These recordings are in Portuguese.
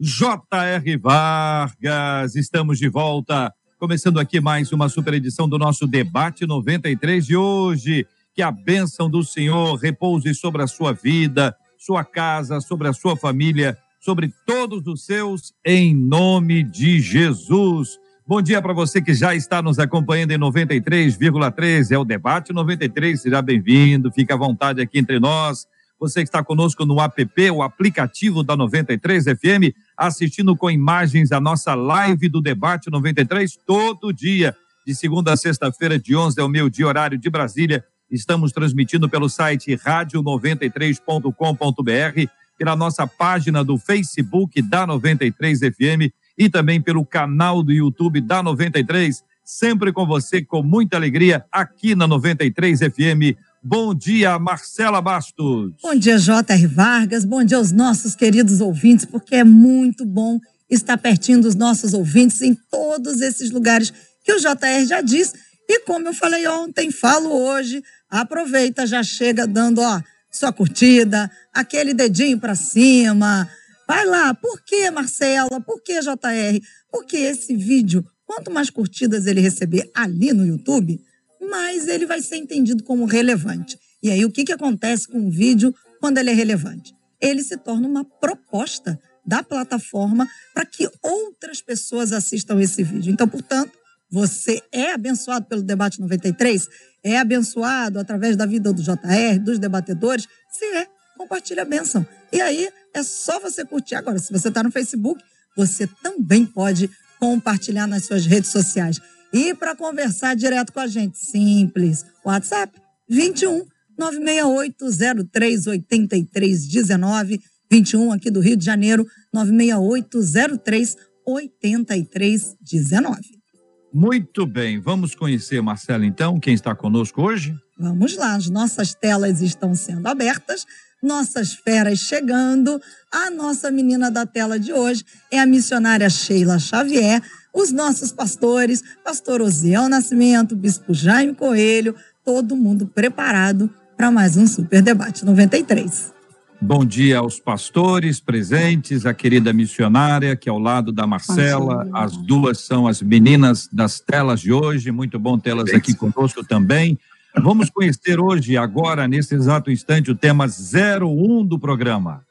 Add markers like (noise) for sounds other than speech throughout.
J.R. Vargas. Estamos de volta. Começando aqui mais uma super edição do nosso debate 93 de hoje que a bênção do Senhor repouse sobre a sua vida, sua casa, sobre a sua família, sobre todos os seus, em nome de Jesus. Bom dia para você que já está nos acompanhando em 93,3, é o Debate 93, seja bem-vindo, fique à vontade aqui entre nós. Você que está conosco no app, o aplicativo da 93 FM, assistindo com imagens a nossa live do Debate 93 todo dia, de segunda a sexta-feira, de 11 ao meio-dia, horário de Brasília, Estamos transmitindo pelo site rádio93.com.br, pela nossa página do Facebook da 93 FM e também pelo canal do YouTube da 93. Sempre com você, com muita alegria, aqui na 93 FM. Bom dia, Marcela Bastos. Bom dia, J.R. Vargas. Bom dia aos nossos queridos ouvintes, porque é muito bom estar pertinho dos nossos ouvintes em todos esses lugares que o JR já disse. E como eu falei ontem, falo hoje, aproveita, já chega dando, ó, sua curtida, aquele dedinho para cima. Vai lá. Por que, Marcela? Por que, JR? Porque esse vídeo, quanto mais curtidas ele receber ali no YouTube, mais ele vai ser entendido como relevante. E aí, o que, que acontece com o vídeo quando ele é relevante? Ele se torna uma proposta da plataforma para que outras pessoas assistam esse vídeo. Então, portanto, você é abençoado pelo Debate 93? É abençoado através da vida do JR, dos debatedores? Se é, compartilha a benção. E aí é só você curtir. Agora, se você está no Facebook, você também pode compartilhar nas suas redes sociais. E para conversar direto com a gente, simples. WhatsApp 21 968038319 21 aqui do Rio de Janeiro 968038319. Muito bem, vamos conhecer, Marcela, então, quem está conosco hoje? Vamos lá, as nossas telas estão sendo abertas, nossas feras chegando. A nossa menina da tela de hoje é a missionária Sheila Xavier, os nossos pastores, pastor Osiel Nascimento, bispo Jaime Coelho, todo mundo preparado para mais um Super Debate 93. Bom dia aos pastores presentes, a querida missionária que é ao lado da Marcela. As duas são as meninas das telas de hoje. Muito bom tê-las aqui conosco também. Vamos conhecer hoje, agora, nesse exato instante, o tema 01 do programa.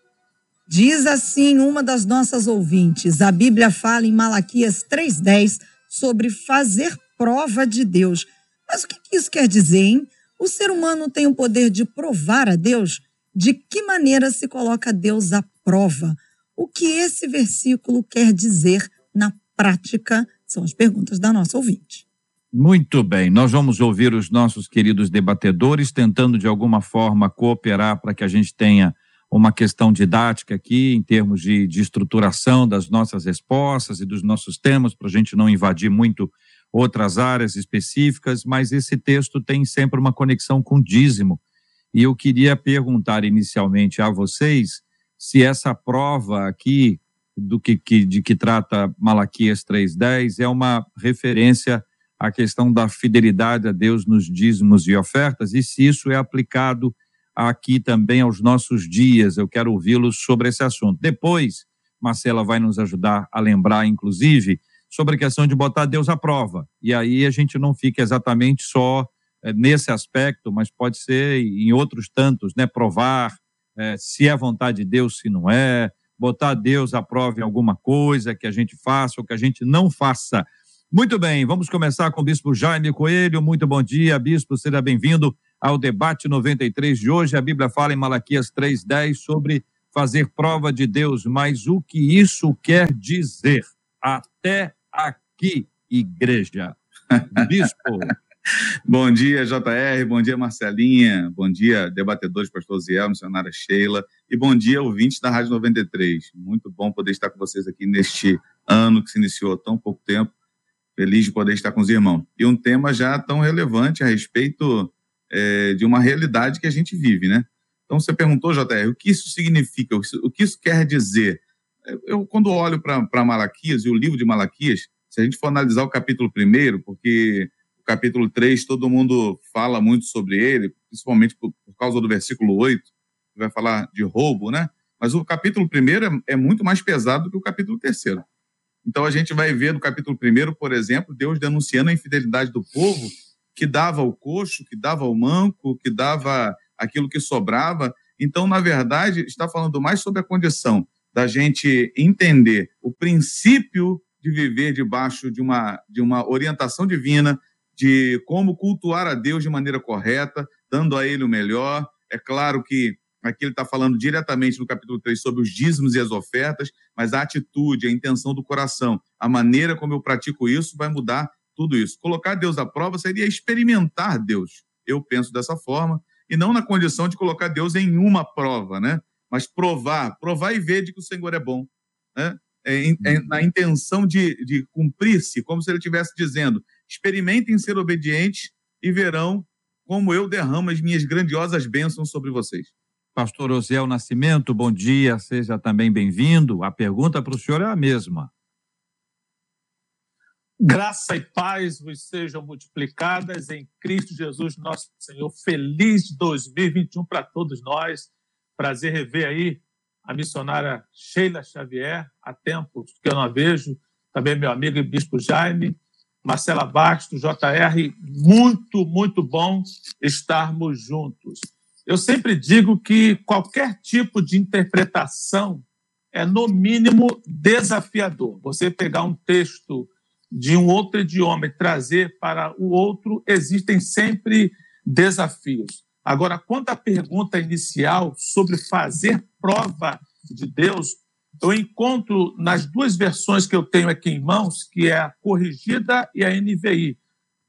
Diz assim uma das nossas ouvintes: a Bíblia fala em Malaquias 3,10 sobre fazer prova de Deus. Mas o que isso quer dizer, hein? O ser humano tem o poder de provar a Deus? de que maneira se coloca Deus à prova. O que esse versículo quer dizer na prática são as perguntas da nossa ouvinte. Muito bem, nós vamos ouvir os nossos queridos debatedores tentando de alguma forma cooperar para que a gente tenha uma questão didática aqui, em termos de, de estruturação das nossas respostas e dos nossos temas, para a gente não invadir muito outras áreas específicas, mas esse texto tem sempre uma conexão com o dízimo, e eu queria perguntar inicialmente a vocês se essa prova aqui do que, que de que trata Malaquias 3:10 é uma referência à questão da fidelidade a Deus nos dízimos e ofertas e se isso é aplicado aqui também aos nossos dias. Eu quero ouvi-los sobre esse assunto. Depois, Marcela vai nos ajudar a lembrar, inclusive, sobre a questão de botar Deus à prova. E aí a gente não fica exatamente só é, nesse aspecto, mas pode ser em outros tantos, né? Provar é, se é vontade de Deus, se não é, botar Deus à prova em alguma coisa que a gente faça ou que a gente não faça. Muito bem, vamos começar com o Bispo Jaime Coelho. Muito bom dia, Bispo, seja bem-vindo ao debate 93 de hoje. A Bíblia fala em Malaquias 3,10 sobre fazer prova de Deus, mas o que isso quer dizer? Até aqui, igreja. (laughs) Bispo. bom dia, JR, bom dia, Marcelinha, bom dia, debatedores, pastor Ziel, missionária Sheila, e bom dia, ouvintes da Rádio 93. Muito bom poder estar com vocês aqui neste ano que se iniciou há tão pouco tempo. Feliz de poder estar com os irmãos. E um tema já tão relevante a respeito é, de uma realidade que a gente vive, né? Então, você perguntou, JR, o que isso significa, o que isso quer dizer? Eu, quando olho para Malaquias e o livro de Malaquias, se a gente for analisar o capítulo primeiro, porque o capítulo 3 todo mundo fala muito sobre ele, principalmente por, por causa do versículo 8, que vai falar de roubo, né? Mas o capítulo primeiro é, é muito mais pesado do que o capítulo terceiro. Então a gente vai ver no capítulo primeiro, por exemplo, Deus denunciando a infidelidade do povo que dava o coxo, que dava o manco, que dava aquilo que sobrava. Então, na verdade, está falando mais sobre a condição da gente entender o princípio de viver debaixo de uma, de uma orientação divina, de como cultuar a Deus de maneira correta, dando a Ele o melhor. É claro que aqui ele está falando diretamente no capítulo 3 sobre os dízimos e as ofertas, mas a atitude, a intenção do coração, a maneira como eu pratico isso vai mudar tudo isso. Colocar Deus à prova seria experimentar Deus. Eu penso dessa forma, e não na condição de colocar Deus em uma prova, né? Mas provar, provar e ver de que o Senhor é bom. Né? é, é, na intenção de, de cumprir-se, como se ele estivesse dizendo: experimentem ser obedientes e verão como eu derramo as minhas grandiosas bênçãos sobre vocês. Pastor Osiel Nascimento, bom dia, seja também bem-vindo. A pergunta para o senhor é a mesma. Graça e paz vos sejam multiplicadas em Cristo Jesus, nosso Senhor. Feliz 2021 para todos nós. Prazer rever aí a missionária Sheila Xavier, há tempos que eu não a vejo, também meu amigo Bispo Jaime, Marcela Bastos, JR, muito, muito bom estarmos juntos. Eu sempre digo que qualquer tipo de interpretação é, no mínimo, desafiador. Você pegar um texto de um outro idioma e trazer para o outro, existem sempre desafios. Agora, quanto à pergunta inicial sobre fazer prova de Deus, eu encontro nas duas versões que eu tenho aqui em mãos, que é a corrigida e a NVI.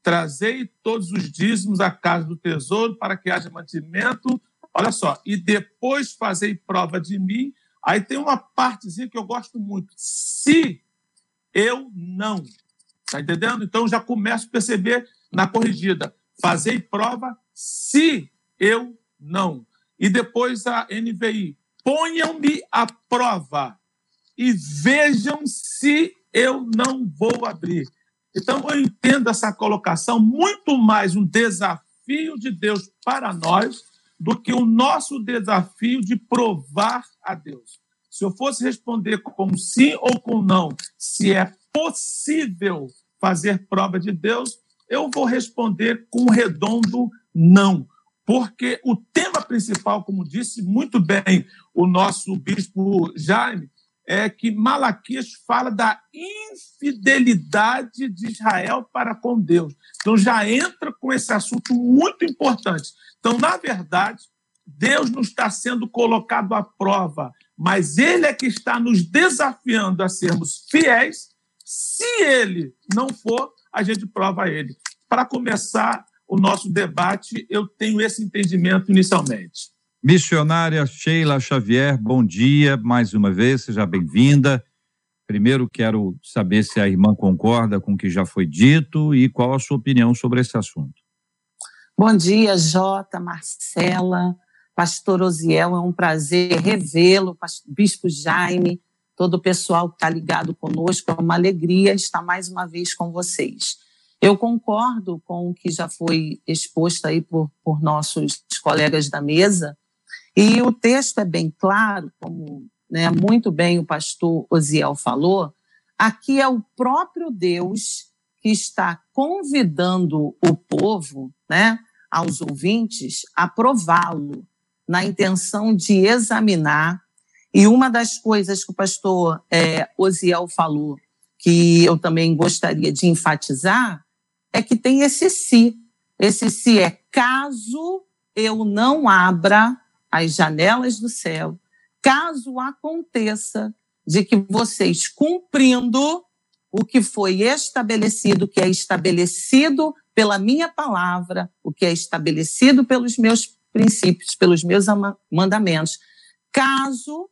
Trazei todos os dízimos à casa do tesouro para que haja mantimento. Olha só, e depois fazei prova de mim. Aí tem uma partezinha que eu gosto muito. Se eu não. Está entendendo? Então já começo a perceber na corrigida. Fazei prova se eu não. E depois a NVI, ponham-me à prova e vejam se eu não vou abrir. Então eu entendo essa colocação muito mais um desafio de Deus para nós do que o nosso desafio de provar a Deus. Se eu fosse responder com sim ou com não, se é possível fazer prova de Deus, eu vou responder com redondo não porque o tema principal, como disse muito bem o nosso bispo Jaime, é que Malaquias fala da infidelidade de Israel para com Deus. Então já entra com esse assunto muito importante. Então, na verdade, Deus não está sendo colocado à prova, mas Ele é que está nos desafiando a sermos fiéis. Se Ele não for, a gente prova Ele. Para começar, o nosso debate, eu tenho esse entendimento inicialmente. Missionária Sheila Xavier, bom dia mais uma vez, seja bem-vinda. Primeiro, quero saber se a irmã concorda com o que já foi dito e qual a sua opinião sobre esse assunto. Bom dia, Jota, Marcela, Pastor Osiel, é um prazer revê-lo, Bispo Jaime, todo o pessoal que está ligado conosco, é uma alegria estar mais uma vez com vocês. Eu concordo com o que já foi exposto aí por, por nossos colegas da mesa, e o texto é bem claro, como né, muito bem o pastor Osiel falou, aqui é o próprio Deus que está convidando o povo, né, aos ouvintes, a prová-lo, na intenção de examinar. E uma das coisas que o pastor é, Osiel falou, que eu também gostaria de enfatizar, é que tem esse se. Esse se é caso eu não abra as janelas do céu, caso aconteça de que vocês cumprindo o que foi estabelecido, que é estabelecido pela minha palavra, o que é estabelecido pelos meus princípios, pelos meus mandamentos. Caso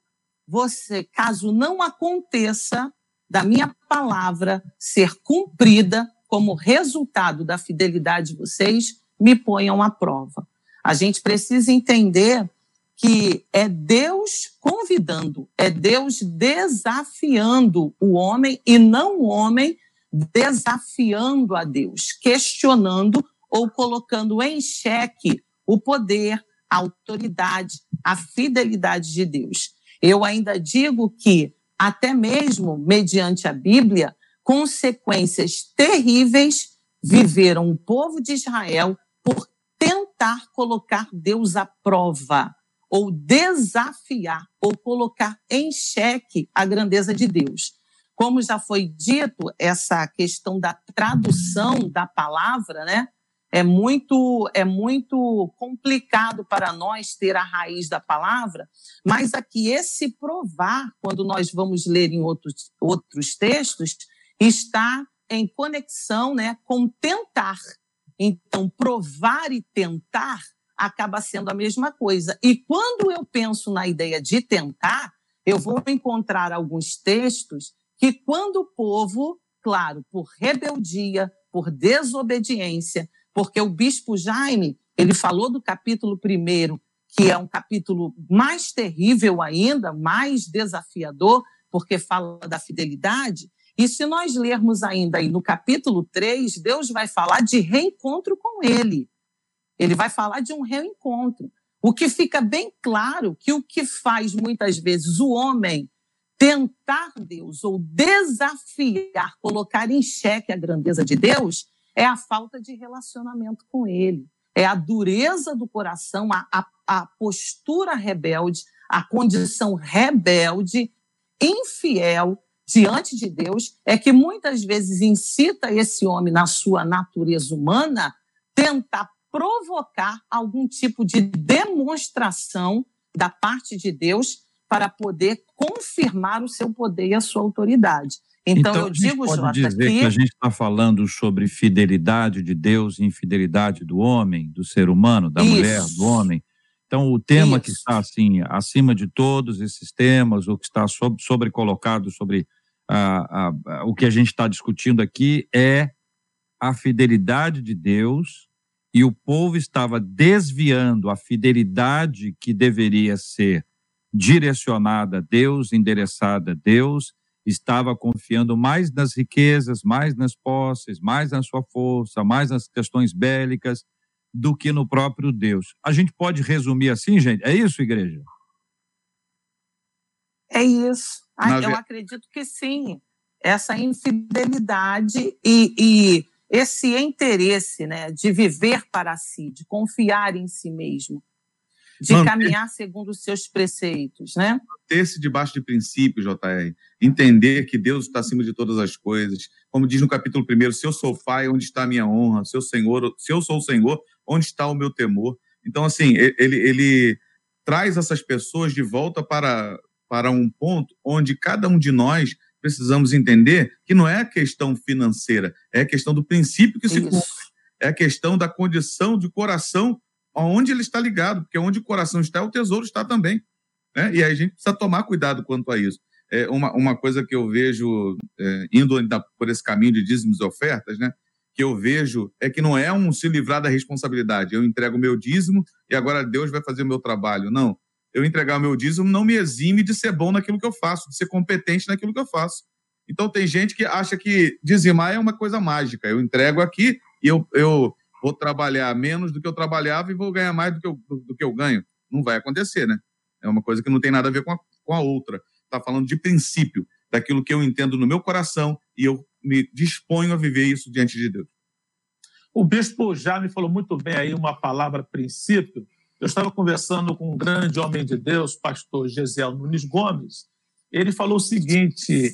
você, caso não aconteça da minha palavra ser cumprida como resultado da fidelidade de vocês, me ponham à prova. A gente precisa entender que é Deus convidando, é Deus desafiando o homem e não o homem desafiando a Deus, questionando ou colocando em xeque o poder, a autoridade, a fidelidade de Deus. Eu ainda digo que, até mesmo mediante a Bíblia, consequências terríveis viveram o povo de Israel por tentar colocar Deus à prova, ou desafiar, ou colocar em xeque a grandeza de Deus. Como já foi dito, essa questão da tradução da palavra, né? É muito, é muito complicado para nós ter a raiz da palavra, mas aqui esse provar, quando nós vamos ler em outros, outros textos, está em conexão né, com tentar. Então, provar e tentar acaba sendo a mesma coisa. E quando eu penso na ideia de tentar, eu vou encontrar alguns textos que, quando o povo, claro, por rebeldia, por desobediência, porque o bispo Jaime, ele falou do capítulo primeiro, que é um capítulo mais terrível ainda, mais desafiador, porque fala da fidelidade. E se nós lermos ainda aí no capítulo 3, Deus vai falar de reencontro com ele. Ele vai falar de um reencontro. O que fica bem claro que o que faz muitas vezes o homem tentar Deus ou desafiar, colocar em xeque a grandeza de Deus, é a falta de relacionamento com Ele, é a dureza do coração, a, a, a postura rebelde, a condição rebelde, infiel diante de Deus, é que muitas vezes incita esse homem, na sua natureza humana, tentar provocar algum tipo de demonstração da parte de Deus para poder confirmar o seu poder e a sua autoridade. Então, então eu digo, pode Jota, dizer que... que a gente está falando sobre fidelidade de Deus e infidelidade do homem, do ser humano, da Isso. mulher, do homem. Então, o tema Isso. que está assim acima de todos esses temas, o que está sobre, sobre colocado sobre o que a gente está discutindo aqui é a fidelidade de Deus e o povo estava desviando a fidelidade que deveria ser direcionada a Deus, endereçada a Deus, estava confiando mais nas riquezas, mais nas posses, mais na sua força, mais nas questões bélicas do que no próprio Deus. A gente pode resumir assim, gente? É isso, igreja? É isso. Ah, eu acredito que sim. Essa infidelidade e, e esse interesse né, de viver para si, de confiar em si mesmo, de Manter... caminhar segundo os seus preceitos, né? Manter-se debaixo de princípios, JR. Entender que Deus está acima de todas as coisas. Como diz no capítulo 1, se eu sou pai, onde está a minha honra? Se eu, senhor, se eu sou o Senhor, onde está o meu temor? Então, assim, ele, ele traz essas pessoas de volta para, para um ponto onde cada um de nós precisamos entender que não é a questão financeira, é a questão do princípio que se cumpre. É a questão da condição de coração aonde ele está ligado, porque onde o coração está, o tesouro está também. Né? E aí a gente precisa tomar cuidado quanto a isso. É uma, uma coisa que eu vejo, é, indo por esse caminho de dízimos e ofertas, né? que eu vejo é que não é um se livrar da responsabilidade. Eu entrego o meu dízimo e agora Deus vai fazer o meu trabalho. Não. Eu entregar o meu dízimo não me exime de ser bom naquilo que eu faço, de ser competente naquilo que eu faço. Então tem gente que acha que dizimar é uma coisa mágica. Eu entrego aqui e eu, eu vou trabalhar menos do que eu trabalhava e vou ganhar mais do que eu, do, do que eu ganho. Não vai acontecer, né? É uma coisa que não tem nada a ver com a, com a outra. Está falando de princípio, daquilo que eu entendo no meu coração e eu me disponho a viver isso diante de Deus. O bispo já me falou muito bem aí uma palavra princípio. Eu estava conversando com um grande homem de Deus, pastor Gesiel Nunes Gomes. Ele falou o seguinte: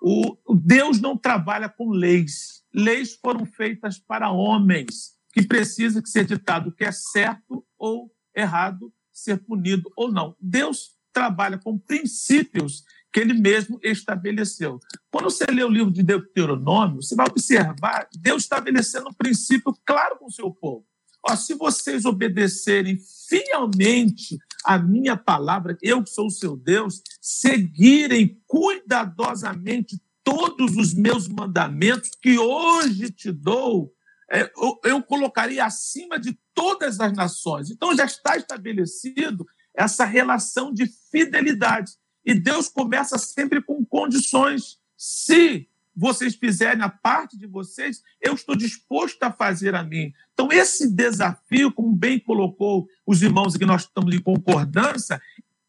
o Deus não trabalha com leis. Leis foram feitas para homens que precisa que ser ditado o que é certo ou errado, ser punido ou não. Deus trabalha com princípios que ele mesmo estabeleceu. Quando você lê o livro de Deuteronômio, você vai observar Deus estabelecendo um princípio claro com o seu povo. Ó, se vocês obedecerem fielmente a minha palavra, eu que sou o seu Deus, seguirem cuidadosamente todos os meus mandamentos que hoje te dou, é, eu, eu colocaria acima de todas as nações. Então já está estabelecido essa relação de fidelidade. E Deus começa sempre com condições. Se vocês fizerem a parte de vocês, eu estou disposto a fazer a mim. Então, esse desafio, como bem colocou os irmãos aqui, nós estamos em concordância,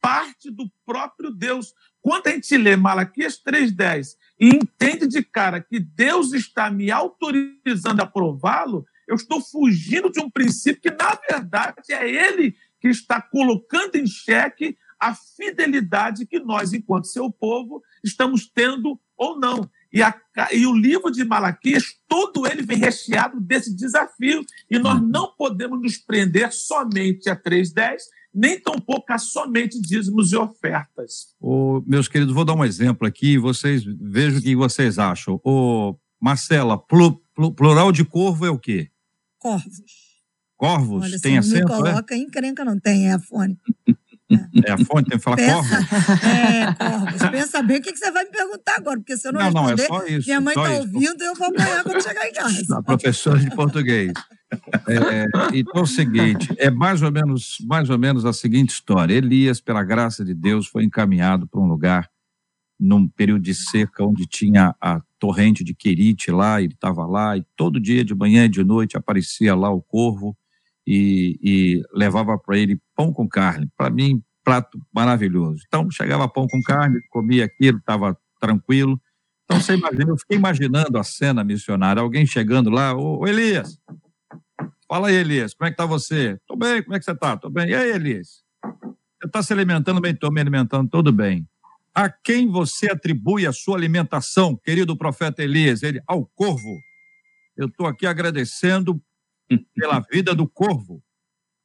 parte do próprio Deus. Quando a gente lê Malaquias 3,10 e entende de cara que Deus está me autorizando a prová-lo, eu estou fugindo de um princípio que, na verdade, é ele que está colocando em xeque a fidelidade que nós, enquanto seu povo, estamos tendo ou não. E, a, e, o livro de Malaquias, todo ele vem recheado desse desafio. E nós uhum. não podemos nos prender somente a 3.10, nem tampouco a somente dízimos e ofertas. Ô, meus queridos, vou dar um exemplo aqui, vocês vejam o que vocês acham. Ô, Marcela, pl, pl, plural de corvo é o quê? Corvos. Corvos? Olha, tem acento, me é? coloca é? encrenca, não tem, é a fone. É a fonte, tem que falar Pensa, corvos? É, corvos. Pensa bem o que, você vai me perguntar agora, porque se eu não, não responder, não, é só isso, minha mãe está ouvindo e eu vou apanhar quando chegar em casa. A professora de português. É, então é o seguinte, é mais ou menos, mais ou menos a seguinte história. Elias, pela graça de Deus, foi encaminhado para um lugar num período de seca onde tinha a torrente de Querite lá, ele estava lá e todo dia de manhã e de noite aparecia lá o corvo e, e levava para ele pão com carne. Para mim, prato maravilhoso. Então, chegava pão com carne, comia aquilo, estava tranquilo. Então, você imagina, eu fiquei imaginando a cena missionária, alguém chegando lá, ô, ô Elias, fala aí, Elias, como é que tá você? Tô bem, como é que você tá? Tô bem. E aí, Elias? Você está se alimentando bem? Estou me alimentando, tudo bem. A quem você atribui a sua alimentação, querido profeta Elias? Ele, ao corvo. Eu estou aqui agradecendo pela vida do corvo.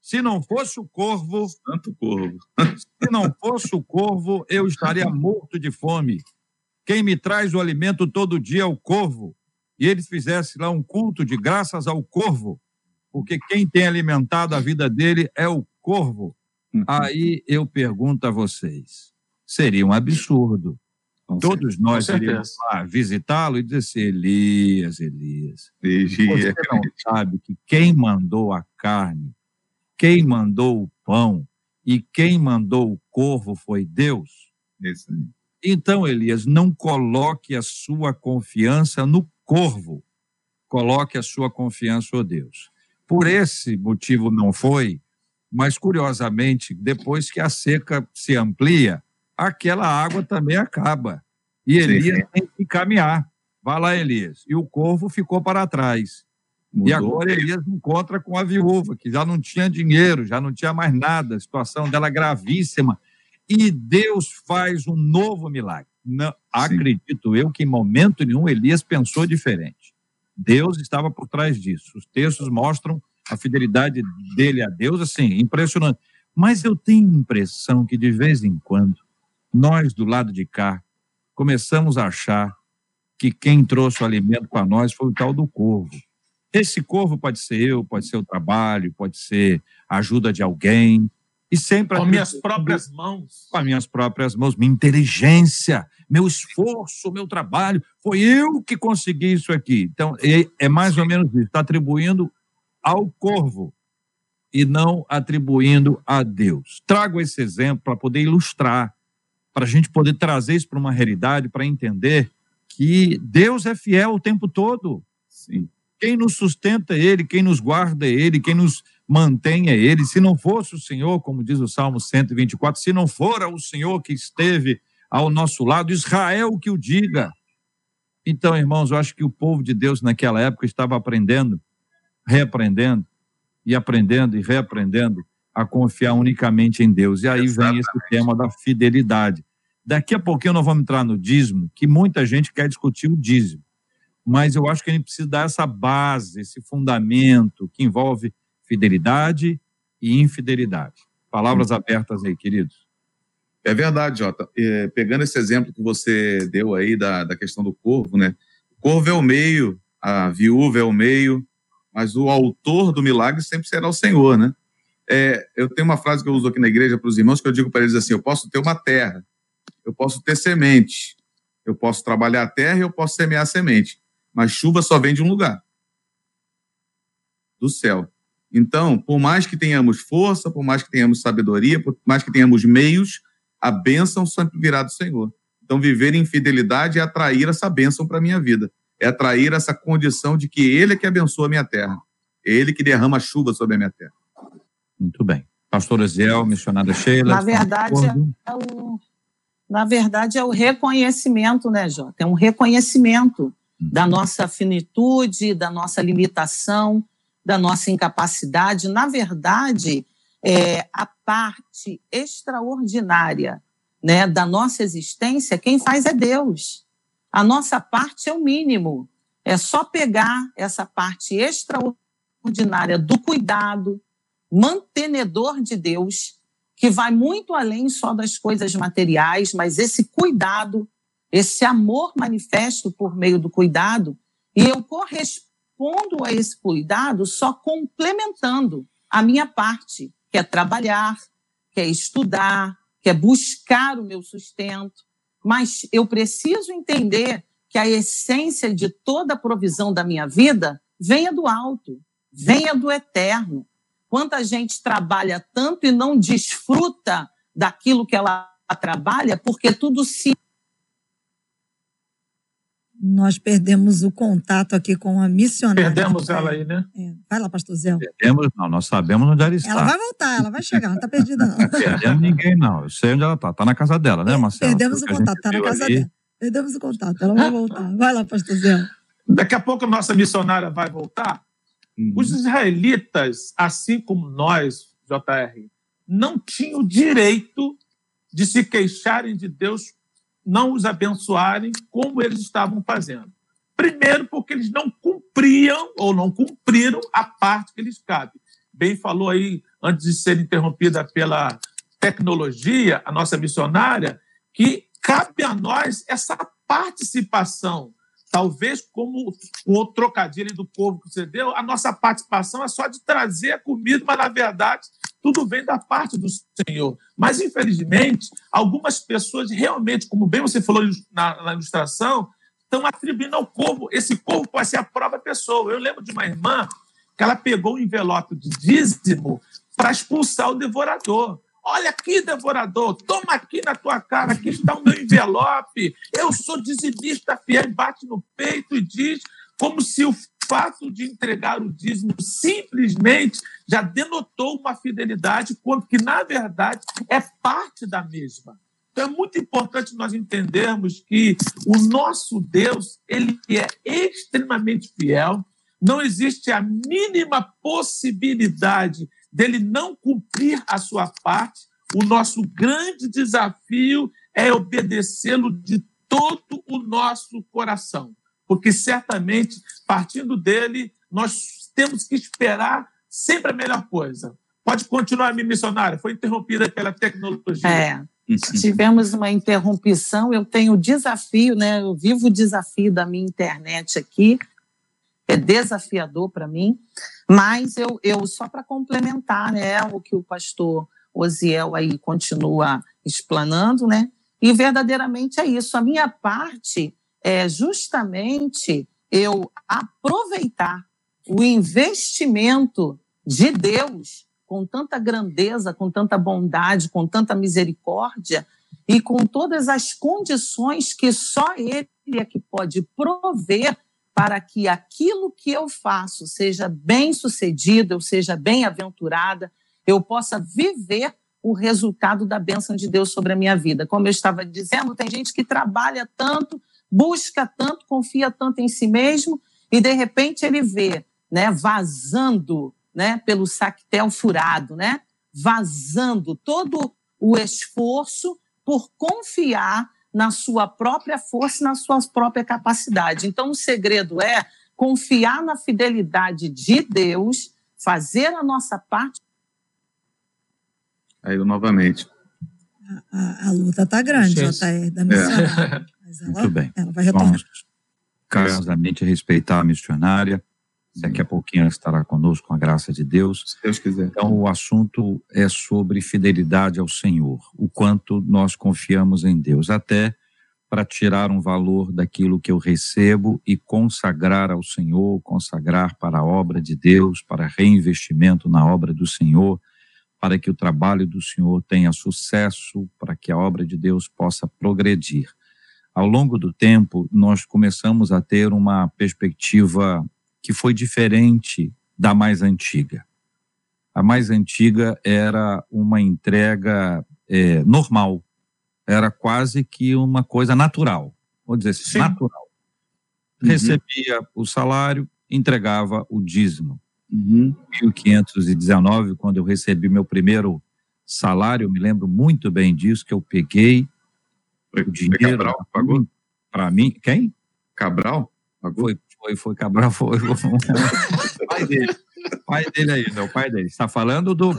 Se não fosse o corvo. Santo corvo. se não fosse o corvo, eu estaria morto de fome. Quem me traz o alimento todo dia é o corvo. E eles fizessem lá um culto de graças ao corvo, porque quem tem alimentado a vida dele é o corvo. Uhum. Aí eu pergunto a vocês: seria um absurdo com Todos certeza. nós iríamos lá visitá-lo e dizer assim, Elias, Elias, você não sabe que quem mandou a carne, quem mandou o pão e quem mandou o corvo foi Deus? Então, Elias, não coloque a sua confiança no corvo, coloque a sua confiança no Deus. Por esse motivo não foi, mas curiosamente, depois que a seca se amplia, aquela água também acaba. E Elias sim, sim. tem que caminhar. Vai lá, Elias. E o corvo ficou para trás. Mudou. E agora Elias encontra com a viúva, que já não tinha dinheiro, já não tinha mais nada, a situação dela é gravíssima. E Deus faz um novo milagre. Não, acredito eu que em momento nenhum Elias pensou diferente. Deus estava por trás disso. Os textos mostram a fidelidade dele a Deus, assim, impressionante. Mas eu tenho a impressão que de vez em quando nós do lado de cá começamos a achar que quem trouxe o alimento para nós foi o tal do corvo. Esse corvo pode ser eu, pode ser o trabalho, pode ser a ajuda de alguém. E sempre. Com minhas próprias mãos. Com as minhas próprias mãos, minha inteligência, meu esforço, meu trabalho. Foi eu que consegui isso aqui. Então, é, é mais ou menos isso. Está atribuindo ao corvo e não atribuindo a Deus. Trago esse exemplo para poder ilustrar para a gente poder trazer isso para uma realidade, para entender que Deus é fiel o tempo todo. Sim. Quem nos sustenta é Ele, quem nos guarda é Ele, quem nos mantém é Ele. Se não fosse o Senhor, como diz o Salmo 124, se não fora o Senhor que esteve ao nosso lado, Israel que o diga. Então, irmãos, eu acho que o povo de Deus naquela época estava aprendendo, reaprendendo, e aprendendo e reaprendendo a confiar unicamente em Deus. E aí Exatamente. vem esse tema da fidelidade. Daqui a pouquinho nós vamos entrar no dízimo, que muita gente quer discutir o dízimo. Mas eu acho que a gente precisa dar essa base, esse fundamento que envolve fidelidade e infidelidade. Palavras abertas aí, queridos. É verdade, Jota. É, pegando esse exemplo que você deu aí da, da questão do corvo, né? O corvo é o meio, a viúva é o meio, mas o autor do milagre sempre será o Senhor, né? É, eu tenho uma frase que eu uso aqui na igreja para os irmãos que eu digo para eles assim: eu posso ter uma terra, eu posso ter semente, eu posso trabalhar a terra e eu posso semear a semente, mas chuva só vem de um lugar do céu. Então, por mais que tenhamos força, por mais que tenhamos sabedoria, por mais que tenhamos meios, a bênção sempre virá do Senhor. Então, viver em fidelidade é atrair essa bênção para a minha vida. É atrair essa condição de que Ele é que abençoa a minha terra. É Ele que derrama chuva sobre a minha terra. Muito bem. Pastor Eziel, missionária Sheila. Na verdade, é o, na verdade, é o reconhecimento, né, Jota? É um reconhecimento uhum. da nossa finitude, da nossa limitação, da nossa incapacidade. Na verdade, é, a parte extraordinária né, da nossa existência, quem faz é Deus. A nossa parte é o mínimo. É só pegar essa parte extraordinária do cuidado, mantenedor de Deus, que vai muito além só das coisas materiais, mas esse cuidado, esse amor manifesto por meio do cuidado, e eu correspondo a esse cuidado só complementando a minha parte, que é trabalhar, que é estudar, que é buscar o meu sustento. Mas eu preciso entender que a essência de toda a provisão da minha vida venha do alto, venha do eterno. Quanta gente trabalha tanto e não desfruta daquilo que ela trabalha, porque tudo se nós perdemos o contato aqui com a missionária. Perdemos ela aí, né? É. Vai lá, pastor Zé. Perdemos, não, nós sabemos onde ela está. Ela vai voltar, ela vai chegar, não está perdida, não. Não perdemos ninguém, não. Eu sei onde ela está. Está na casa dela, né, Marcelo? Perdemos o contato, está na casa ali. dela. Perdemos o contato, ela vai voltar. Vai lá, pastor Zé. Daqui a pouco a nossa missionária vai voltar. Os israelitas, assim como nós, JR, não tinham direito de se queixarem de Deus não os abençoarem como eles estavam fazendo. Primeiro, porque eles não cumpriam ou não cumpriram a parte que lhes cabe. Bem falou aí, antes de ser interrompida pela tecnologia, a nossa missionária, que cabe a nós essa participação. Talvez, como o trocadilho do povo que você deu, a nossa participação é só de trazer a comida, mas, na verdade, tudo vem da parte do Senhor. Mas, infelizmente, algumas pessoas realmente, como bem você falou na, na ilustração, estão atribuindo ao corpo. Esse corpo pode ser a própria pessoa. Eu lembro de uma irmã que ela pegou um envelope de dízimo para expulsar o devorador. Olha aqui, devorador, toma aqui na tua cara, aqui está o meu envelope. Eu sou dizimista fiel, bate no peito e diz como se o fato de entregar o dízimo simplesmente já denotou uma fidelidade, quando que, na verdade, é parte da mesma. Então, é muito importante nós entendermos que o nosso Deus ele é extremamente fiel, não existe a mínima possibilidade dele não cumprir a sua parte. O nosso grande desafio é obedecê-lo de todo o nosso coração porque certamente, partindo dele, nós temos que esperar sempre a melhor coisa. Pode continuar, minha missionária, foi interrompida pela tecnologia. É. Tivemos uma interrupção, eu tenho o desafio, né? Eu vivo o desafio da minha internet aqui, é desafiador para mim, mas eu, eu só para complementar, né, o que o pastor Osiel aí continua explanando, né? E verdadeiramente é isso. A minha parte é justamente eu aproveitar o investimento de Deus com tanta grandeza, com tanta bondade, com tanta misericórdia e com todas as condições que só Ele é que pode prover para que aquilo que eu faço seja bem sucedido, eu seja bem-aventurada, eu possa viver o resultado da bênção de Deus sobre a minha vida. Como eu estava dizendo, tem gente que trabalha tanto, busca tanto, confia tanto em si mesmo e de repente ele vê, né, vazando, né, pelo sactel furado, né, vazando todo o esforço por confiar na sua própria força e na sua própria capacidade. Então o segredo é confiar na fidelidade de Deus, fazer a nossa parte. Aí novamente. A, a luta tá grande, JR, da missionária. É. Mas ela, Muito bem. ela vai retornar. Vamos carinhosamente respeitar a missionária. Daqui a pouquinho ela estará conosco com a graça de Deus. Se Deus quiser. Então, o assunto é sobre fidelidade ao Senhor, o quanto nós confiamos em Deus, até para tirar um valor daquilo que eu recebo e consagrar ao Senhor, consagrar para a obra de Deus, para reinvestimento na obra do Senhor, para que o trabalho do Senhor tenha sucesso, para que a obra de Deus possa progredir. Ao longo do tempo, nós começamos a ter uma perspectiva que foi diferente da mais antiga. A mais antiga era uma entrega é, normal, era quase que uma coisa natural, vou dizer assim, Sim. natural. Uhum. Recebia o salário, entregava o dízimo. Uhum. 1519, quando eu recebi meu primeiro salário, eu me lembro muito bem disso, que eu peguei foi, o dinheiro. Cabral pagou? Para mim, quem? Cabral? Pagou? Foi, foi, foi Cabral, (laughs) foi. pai dele. pai dele aí, meu pai dele. Está falando do,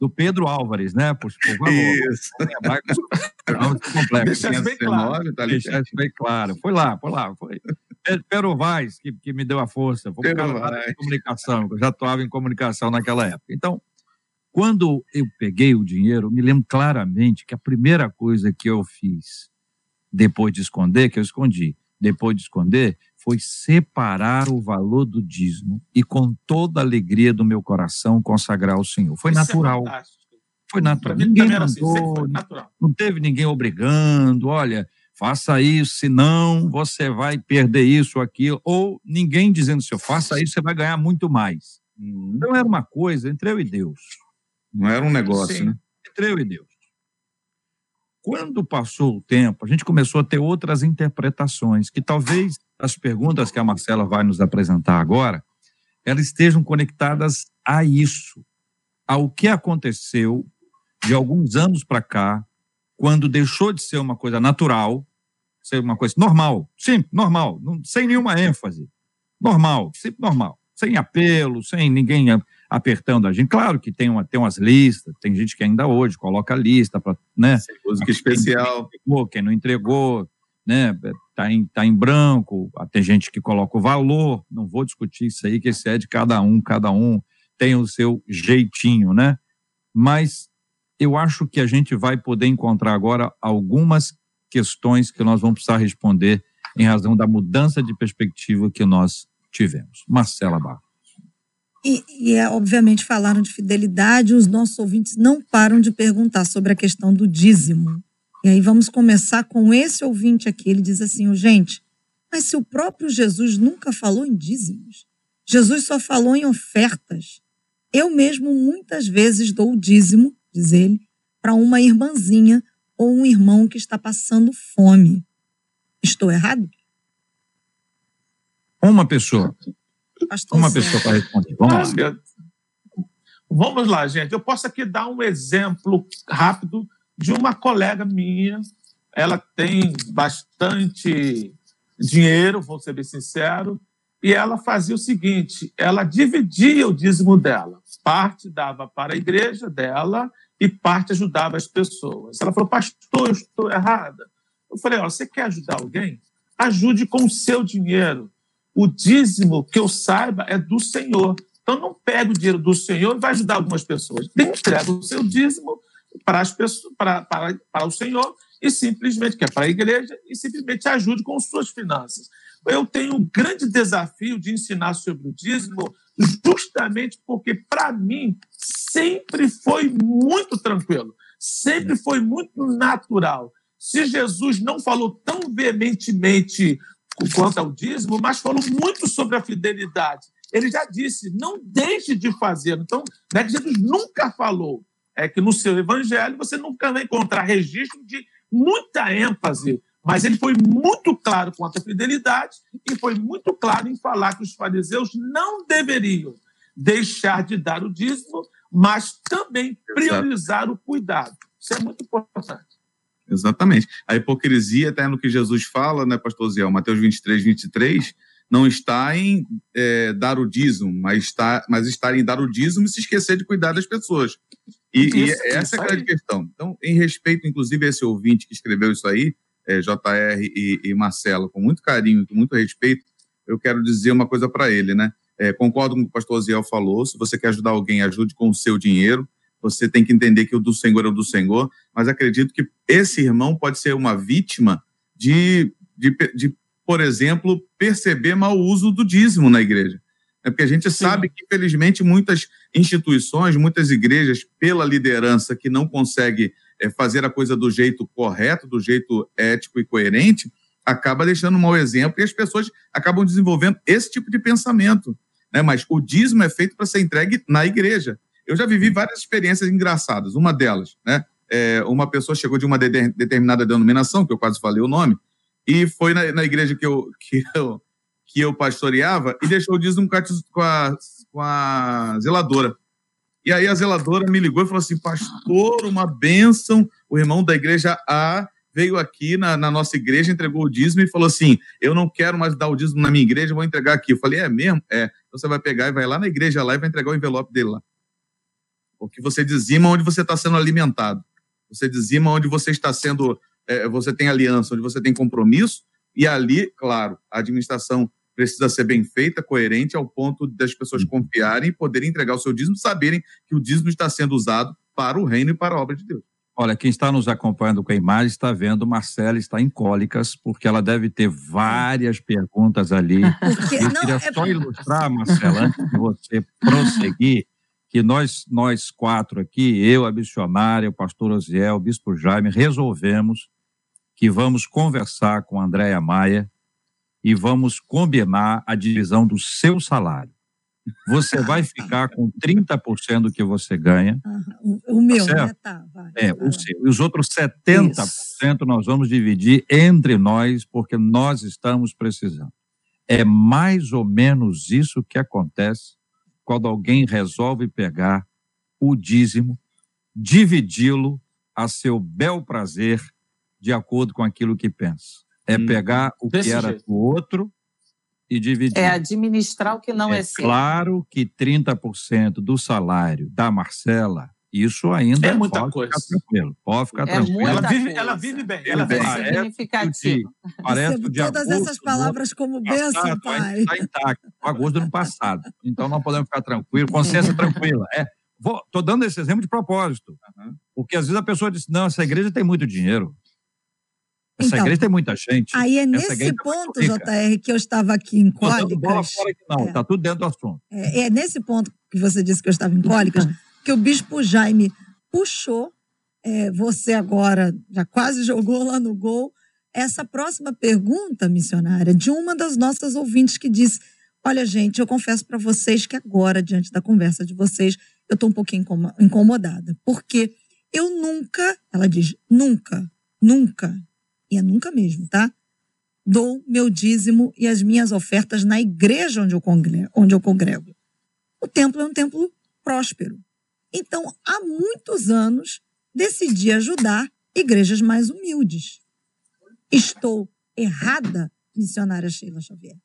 do Pedro Álvares, né? Por, por favor. Isso. Deixa isso bem claro. Tá Deixa isso bem claro. Foi lá, foi lá. Foi. Pedro Vaz, que, que me deu a força. Foi Pedro Vaz. comunicação, eu já atuava em comunicação naquela época. Então, quando eu peguei o dinheiro, me lembro claramente que a primeira coisa que eu fiz, depois de esconder, que eu escondi, depois de esconder, foi separar o valor do dízimo e com toda a alegria do meu coração consagrar ao Senhor. Foi Isso é natural. É foi natural. Ninguém assim, mandou, assim, natural. não teve ninguém obrigando, olha, faça isso, senão você vai perder isso aqui, ou ninguém dizendo, se eu faça isso, você vai ganhar muito mais. Uhum. Então era uma coisa entre eu e Deus. Não era um negócio, Sim, né? Entre eu e Deus. Quando passou o tempo, a gente começou a ter outras interpretações, que talvez as perguntas que a Marcela vai nos apresentar agora, elas estejam conectadas a isso, ao que aconteceu de alguns anos para cá, quando deixou de ser uma coisa natural, ser uma coisa normal, sim, normal, sem nenhuma ênfase, normal, sempre normal, sem apelo, sem ninguém apertando a gente. Claro que tem, uma, tem umas listas, tem gente que ainda hoje coloca lista para, né? Música especial. Quem, entregou, quem não entregou, né? Tá em, tá em branco, tem gente que coloca o valor, não vou discutir isso aí, que esse é de cada um, cada um tem o seu jeitinho, né? Mas eu acho que a gente vai poder encontrar agora algumas questões que nós vamos precisar responder em razão da mudança de perspectiva que nós tivemos. Marcela Barros. E, e é, obviamente falaram de fidelidade, os nossos ouvintes não param de perguntar sobre a questão do dízimo. E aí vamos começar com esse ouvinte aqui. Ele diz assim: gente, mas se o próprio Jesus nunca falou em dízimos, Jesus só falou em ofertas. Eu mesmo muitas vezes dou o dízimo, diz ele, para uma irmãzinha ou um irmão que está passando fome. Estou errado? Uma pessoa Pastor Uma pessoa para responder. Vamos lá. Vamos lá, gente. Eu posso aqui dar um exemplo rápido de uma colega minha. Ela tem bastante dinheiro, vou ser bem sincero, e ela fazia o seguinte: ela dividia o dízimo dela. Parte dava para a igreja dela e parte ajudava as pessoas. Ela falou, pastor, eu estou errada. Eu falei, ó, você quer ajudar alguém? Ajude com o seu dinheiro o dízimo, que eu saiba, é do Senhor. Então não pega o dinheiro do Senhor e vai ajudar algumas pessoas. Entrega o seu dízimo para, as pessoas, para, para, para o Senhor e simplesmente, que é para a igreja, e simplesmente ajude com suas finanças. Eu tenho um grande desafio de ensinar sobre o dízimo, justamente porque, para mim, sempre foi muito tranquilo, sempre foi muito natural. Se Jesus não falou tão veementemente quanto ao dízimo, mas falou muito sobre a fidelidade. Ele já disse, não deixe de fazer. Então, é que Jesus nunca falou, é que no seu evangelho você nunca vai encontrar registro de muita ênfase, mas ele foi muito claro quanto à fidelidade e foi muito claro em falar que os fariseus não deveriam deixar de dar o dízimo, mas também priorizar o cuidado. Isso é muito importante. Exatamente. A hipocrisia, até no que Jesus fala, né, pastor Zé, Mateus 23, 23, não está em é, dar o dízimo, mas está, mas está em dar o dízimo e se esquecer de cuidar das pessoas. E, isso, e essa isso é a grande questão. Então, em respeito, inclusive, a esse ouvinte que escreveu isso aí, é, JR e, e, Marcelo, com muito carinho, com muito respeito, eu quero dizer uma coisa para ele, né? É, concordo com o que o pastor Oziel falou. Se você quer ajudar alguém, ajude com o seu dinheiro. Você tem que entender que o do Senhor é o do Senhor. Mas acredito que esse irmão pode ser uma vítima de, de, de por exemplo, perceber mau uso do dízimo na igreja. É porque a gente sabe Sim. que, infelizmente, muitas instituições, muitas igrejas, pela liderança que não consegue é, fazer a coisa do jeito correto, do jeito ético e coerente, acaba deixando um mau exemplo e as pessoas acabam desenvolvendo esse tipo de pensamento. Né? Mas o dízimo é feito para ser entregue na igreja. Eu já vivi várias experiências engraçadas. Uma delas, né? É, uma pessoa chegou de uma de determinada denominação, que eu quase falei o nome, e foi na, na igreja que eu, (laughs) que, eu, que eu pastoreava e deixou o dízimo com a, com a zeladora. E aí a zeladora me ligou e falou assim: Pastor, uma bênção. O irmão da igreja A veio aqui na, na, nossa igreja, entregou o dízimo e falou assim: Eu não quero mais dar o dízimo na minha igreja, vou entregar aqui. Eu falei: É mesmo? É. Então você vai pegar e vai lá na igreja lá e vai entregar o envelope dele lá. Porque você dizima onde você está sendo alimentado. Você dizima onde você está sendo. É, você tem aliança, onde você tem compromisso. E ali, claro, a administração precisa ser bem feita, coerente, ao ponto das pessoas uhum. confiarem e poderem entregar o seu dízimo, saberem que o dízimo está sendo usado para o reino e para a obra de Deus. Olha, quem está nos acompanhando com a imagem está vendo, Marcela está em cólicas, porque ela deve ter várias perguntas ali. (laughs) Porque, Eu queria não, é só ilustrar, Marcela, antes de você prosseguir, que nós, nós quatro aqui, eu, a missionária, o pastor Osiel, o bispo Jaime, resolvemos que vamos conversar com a Andréia Maia, e vamos combinar a divisão do seu salário. Você vai ficar com 30% do que você ganha. Uhum. O meu, tá né? Tá, vai, é, vai. o seu. E os outros 70% Isso. nós vamos dividir entre nós, porque nós estamos precisando. É mais ou menos isso que acontece quando alguém resolve pegar o dízimo, dividi-lo a seu bel prazer, de acordo com aquilo que pensa. É hum, pegar o que era jeito. do outro e dividir. É administrar o que não é, é seu. Claro que 30% do salário da Marcela, isso ainda é muita pode coisa. Ficar tranquilo, pode ficar é tranquilo. Ela vive, ela vive bem. Ela vive bem. significativo. Parece de todas agosto, essas palavras como bênção, pai. Está intacto. Agosto do ano passado. Então não podemos ficar tranquilos, consciência (laughs) tranquila. É, Estou dando esse exemplo de propósito. Uhum. Porque às vezes a pessoa diz: não, essa igreja tem muito dinheiro. Essa então, igreja tem muita gente. Aí é nesse é ponto, é JR, que eu estava aqui em cólicas. Não, está é. tudo dentro do assunto. É, é, nesse ponto que você disse que eu estava em cólicas, (laughs) que o bispo Jaime puxou, é, você agora já quase jogou lá no gol, essa próxima pergunta, missionária, de uma das nossas ouvintes que disse: Olha, gente, eu confesso para vocês que agora, diante da conversa de vocês, eu estou um pouquinho incomodada. Porque eu nunca, ela diz, nunca, nunca e é nunca mesmo, tá? Dou meu dízimo e as minhas ofertas na igreja onde eu congrego. Onde eu congrego. O templo é um templo próspero. Então, há muitos anos, decidi ajudar igrejas mais humildes. Estou errada, missionária Sheila Xavier?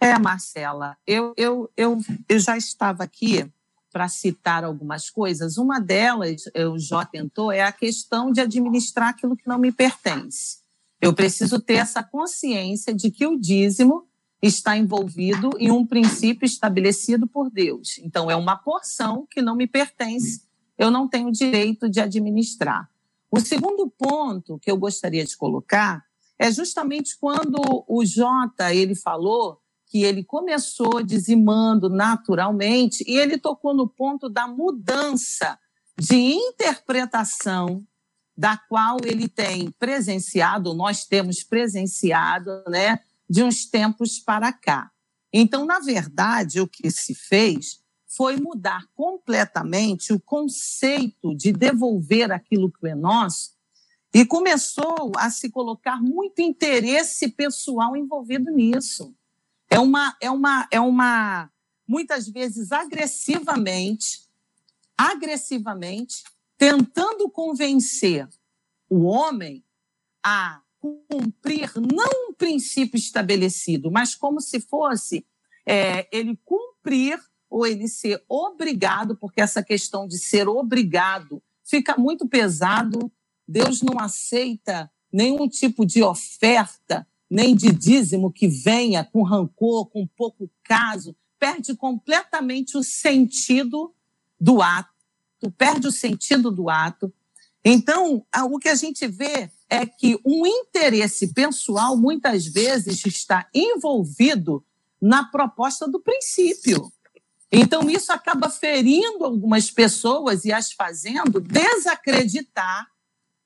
É, Marcela, eu, eu, eu, eu já estava aqui para citar algumas coisas. Uma delas, o Jó tentou, é a questão de administrar aquilo que não me pertence. Eu preciso ter essa consciência de que o dízimo está envolvido em um princípio estabelecido por Deus. Então, é uma porção que não me pertence, eu não tenho direito de administrar. O segundo ponto que eu gostaria de colocar é justamente quando o Jota ele falou que ele começou dizimando naturalmente e ele tocou no ponto da mudança de interpretação da qual ele tem presenciado, nós temos presenciado, né, de uns tempos para cá. Então, na verdade, o que se fez foi mudar completamente o conceito de devolver aquilo que é nosso e começou a se colocar muito interesse pessoal envolvido nisso é uma, é uma, é uma, muitas vezes agressivamente, agressivamente, tentando convencer o homem a cumprir não um princípio estabelecido, mas como se fosse é, ele cumprir ou ele ser obrigado, porque essa questão de ser obrigado fica muito pesado. Deus não aceita nenhum tipo de oferta, nem de dízimo que venha com rancor, com pouco caso, perde completamente o sentido do ato, perde o sentido do ato. Então, o que a gente vê é que um interesse pessoal muitas vezes está envolvido na proposta do princípio. Então, isso acaba ferindo algumas pessoas e as fazendo desacreditar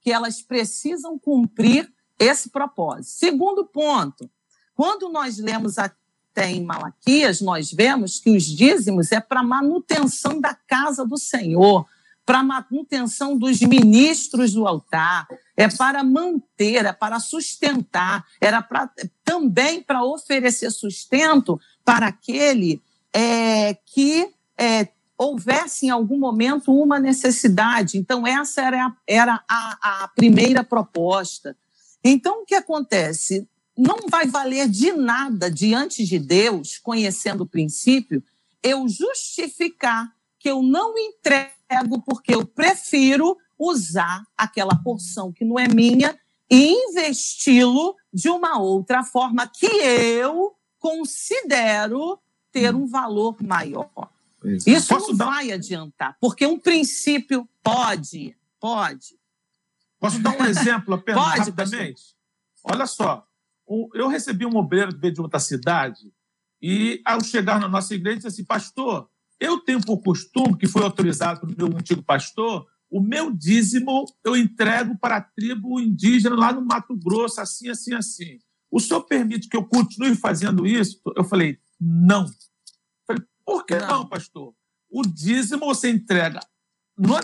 que elas precisam cumprir esse propósito. Segundo ponto, quando nós lemos até em Malaquias, nós vemos que os dízimos é para manutenção da casa do Senhor, para manutenção dos ministros do altar, é para manter, é para sustentar, era pra, também para oferecer sustento para aquele é, que é, houvesse em algum momento uma necessidade. Então, essa era, era a, a primeira proposta. Então, o que acontece? Não vai valer de nada diante de Deus, conhecendo o princípio, eu justificar que eu não entrego porque eu prefiro usar aquela porção que não é minha e investi-lo de uma outra forma que eu considero ter um valor maior. Isso Posso não dar... vai adiantar, porque um princípio pode, pode. Posso dar um exemplo apenas pode, rapidamente? Pastor. Olha só, eu recebi um obreiro que veio de outra cidade e, ao chegar na nossa igreja, disse assim, pastor, eu tenho por costume, que foi autorizado pelo meu antigo pastor, o meu dízimo eu entrego para a tribo indígena lá no Mato Grosso, assim, assim, assim. O senhor permite que eu continue fazendo isso? Eu falei, não. Falei, por que não, pastor? O dízimo você entrega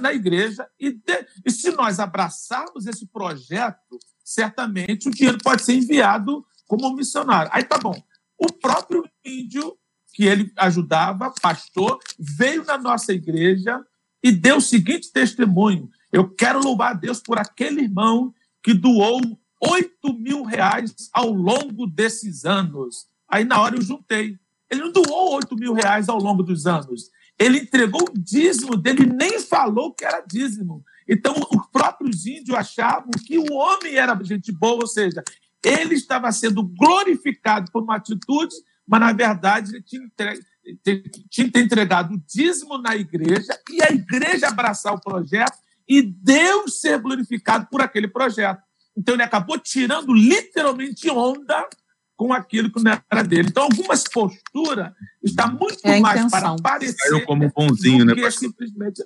na igreja e, de, e se nós abraçarmos esse projeto, certamente o dinheiro pode ser enviado como missionário. Aí tá bom. O próprio índio que ele ajudava, pastor, veio na nossa igreja e deu o seguinte testemunho: Eu quero louvar a Deus por aquele irmão que doou 8 mil reais ao longo desses anos. Aí na hora eu juntei. Ele não doou 8 mil reais ao longo dos anos. Ele entregou o dízimo dele, nem falou que era dízimo. Então, os próprios índios achavam que o homem era gente boa, ou seja, ele estava sendo glorificado por uma atitude, mas, na verdade, ele tinha, entregue, tinha entregado o dízimo na igreja e a igreja abraçar o projeto e Deus ser glorificado por aquele projeto. Então, ele acabou tirando literalmente onda com aquilo que não era dele. Então, algumas posturas está muito é mais para parecer Saiu como bonzinho, né, do né, que simplesmente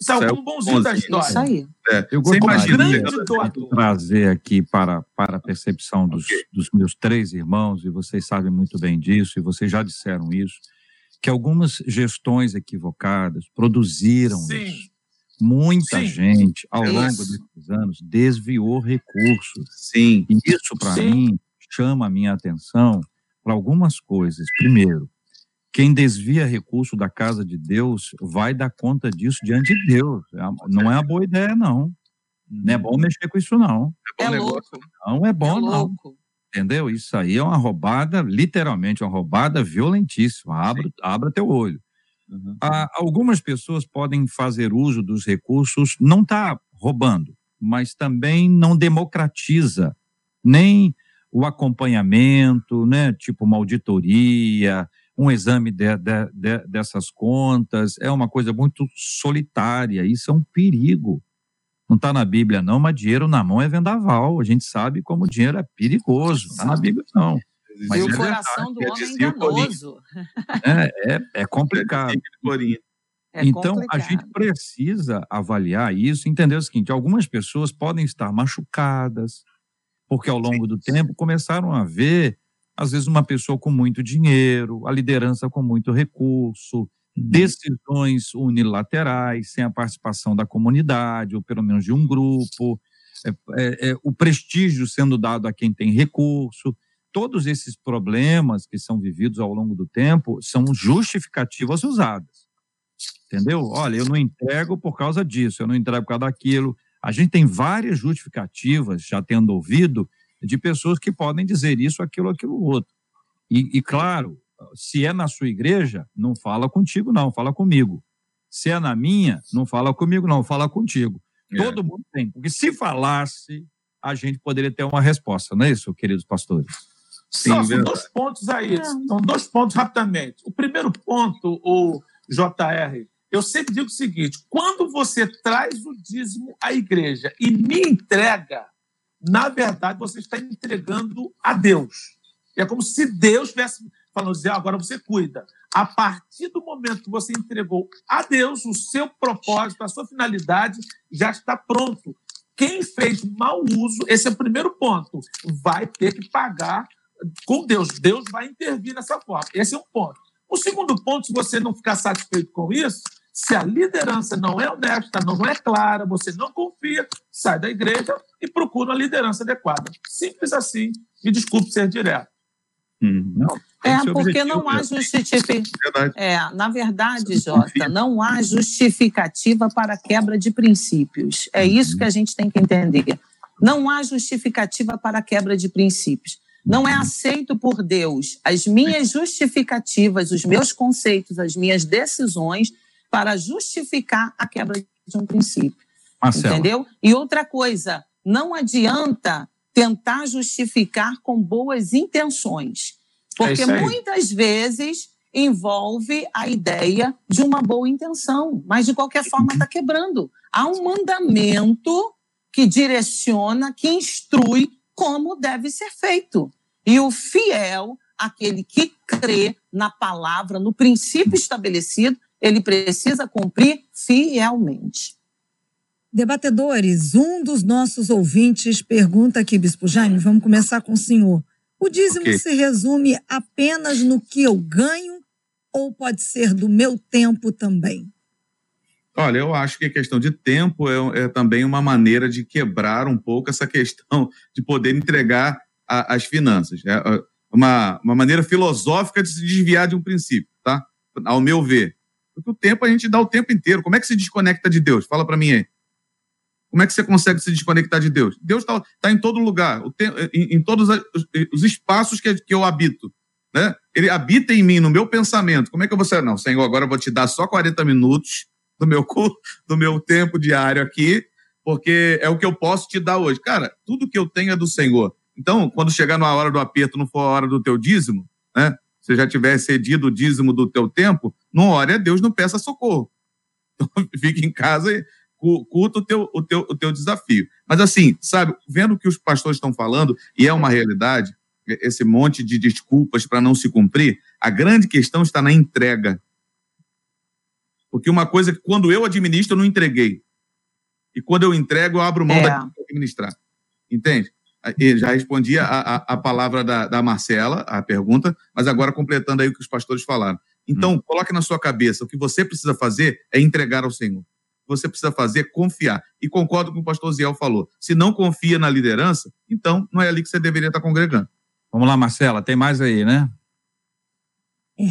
saiu como bonzinho, bonzinho da história. Isso aí. É, eu gostaria de trazer aqui para, para a percepção dos, okay. dos meus três irmãos, e vocês sabem muito bem disso, e vocês já disseram isso, que algumas gestões equivocadas produziram Sim. isso. Muita Sim. gente, ao longo desses anos, desviou recursos. Sim. E isso, para mim, chama a minha atenção para algumas coisas. Primeiro, quem desvia recurso da casa de Deus vai dar conta disso diante de Deus. É não é uma boa ideia, não. Não é bom uhum. mexer com isso, não. É, é louco. Não é bom, é não. Entendeu? Isso aí é uma roubada, literalmente uma roubada violentíssima. Abra, abra teu olho. Uhum. Ah, algumas pessoas podem fazer uso dos recursos, não está roubando, mas também não democratiza nem o acompanhamento, né, tipo uma auditoria, um exame de, de, de, dessas contas, é uma coisa muito solitária, isso é um perigo. Não está na Bíblia, não, mas dinheiro na mão é vendaval. A gente sabe como o dinheiro é perigoso. Está na Bíblia, não. Mas e o é coração do homem é enganoso. É, é, é (laughs) complicado. É então, complicado. a gente precisa avaliar isso, entender o seguinte: algumas pessoas podem estar machucadas, porque ao longo do tempo começaram a ver, às vezes, uma pessoa com muito dinheiro, a liderança com muito recurso, uhum. decisões unilaterais, sem a participação da comunidade, ou pelo menos de um grupo, é, é, é, o prestígio sendo dado a quem tem recurso. Todos esses problemas que são vividos ao longo do tempo são justificativas usadas. Entendeu? Olha, eu não entrego por causa disso, eu não entrego por causa daquilo. A gente tem várias justificativas, já tendo ouvido, de pessoas que podem dizer isso, aquilo, aquilo outro. E, e, claro, se é na sua igreja, não fala contigo, não, fala comigo. Se é na minha, não fala comigo, não, fala contigo. É. Todo mundo tem, porque se falasse, a gente poderia ter uma resposta, não é isso, queridos pastores? Sim, Só, são dois pontos aí, é. são dois pontos rapidamente. O primeiro ponto, o JR, eu sempre digo o seguinte: quando você traz o dízimo à igreja e me entrega, na verdade você está entregando a Deus. É como se Deus estivesse falando assim, agora você cuida. A partir do momento que você entregou a Deus o seu propósito, a sua finalidade, já está pronto. Quem fez mau uso, esse é o primeiro ponto, vai ter que pagar com Deus. Deus vai intervir nessa forma. Esse é um ponto. O segundo ponto, se você não ficar satisfeito com isso, se a liderança não é honesta, não é clara, você não confia, sai da igreja e procura uma liderança adequada. Simples assim. Me desculpe ser direto. Hum, não, é, porque não há justificativa. É, na verdade, Jota, não há justificativa para a quebra de princípios. É isso que a gente tem que entender. Não há justificativa para a quebra de princípios. Não é aceito por Deus as minhas justificativas, os meus conceitos, as minhas decisões para justificar a quebra de um princípio. Marcelo. Entendeu? E outra coisa, não adianta tentar justificar com boas intenções, porque é muitas vezes envolve a ideia de uma boa intenção, mas de qualquer forma está quebrando. Há um mandamento que direciona, que instrui como deve ser feito. E o fiel, aquele que crê na palavra, no princípio estabelecido, ele precisa cumprir fielmente. Debatedores, um dos nossos ouvintes pergunta aqui, Bispo Jaime, vamos começar com o senhor. O dízimo okay. se resume apenas no que eu ganho ou pode ser do meu tempo também? Olha, eu acho que a questão de tempo é, é também uma maneira de quebrar um pouco essa questão (laughs) de poder entregar a, as finanças. É, é uma, uma maneira filosófica de se desviar de um princípio, tá? Ao meu ver. Porque o tempo a gente dá o tempo inteiro. Como é que se desconecta de Deus? Fala para mim aí. Como é que você consegue se desconectar de Deus? Deus está tá em todo lugar, em, em, todos os espaços que, que eu habito. Né? Ele habita em mim, no meu pensamento. Como é que eu vou ser? Não, Senhor, agora eu vou te dar só 40 minutos do meu, (laughs) do meu tempo diário aqui, porque é o que eu posso te dar hoje. Cara, tudo que eu tenho é do Senhor. Então, quando chegar na hora do aperto, não for a hora do teu dízimo, né? você já tiver cedido o dízimo do teu tempo, não ore a Deus, não peça socorro. Então, (laughs) fique em casa e curta o teu, o, teu, o teu desafio. Mas assim, sabe, vendo o que os pastores estão falando, e é uma realidade, esse monte de desculpas para não se cumprir, a grande questão está na entrega. Porque uma coisa que quando eu administro, eu não entreguei. E quando eu entrego, eu abro mão é. de administrar. Entende? já respondi a, a, a palavra da, da, Marcela, a pergunta, mas agora completando aí o que os pastores falaram. Então, hum. coloque na sua cabeça, o que você precisa fazer é entregar ao Senhor. O que você precisa fazer é confiar. E concordo com o que o pastor Ziel falou. Se não confia na liderança, então não é ali que você deveria estar congregando. Vamos lá, Marcela, tem mais aí, né? É,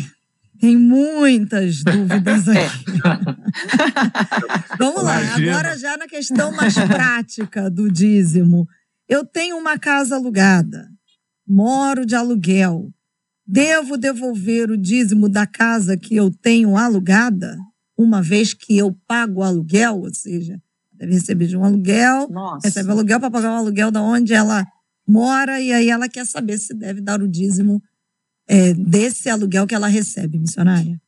tem muitas dúvidas é. aqui. (laughs) Vamos lá, Imagina. agora já na questão mais prática do dízimo. Eu tenho uma casa alugada, moro de aluguel. Devo devolver o dízimo da casa que eu tenho alugada, uma vez que eu pago o aluguel, ou seja, deve receber de um aluguel, Nossa. recebe aluguel para pagar o aluguel da onde ela mora e aí ela quer saber se deve dar o dízimo é, desse aluguel que ela recebe, missionária.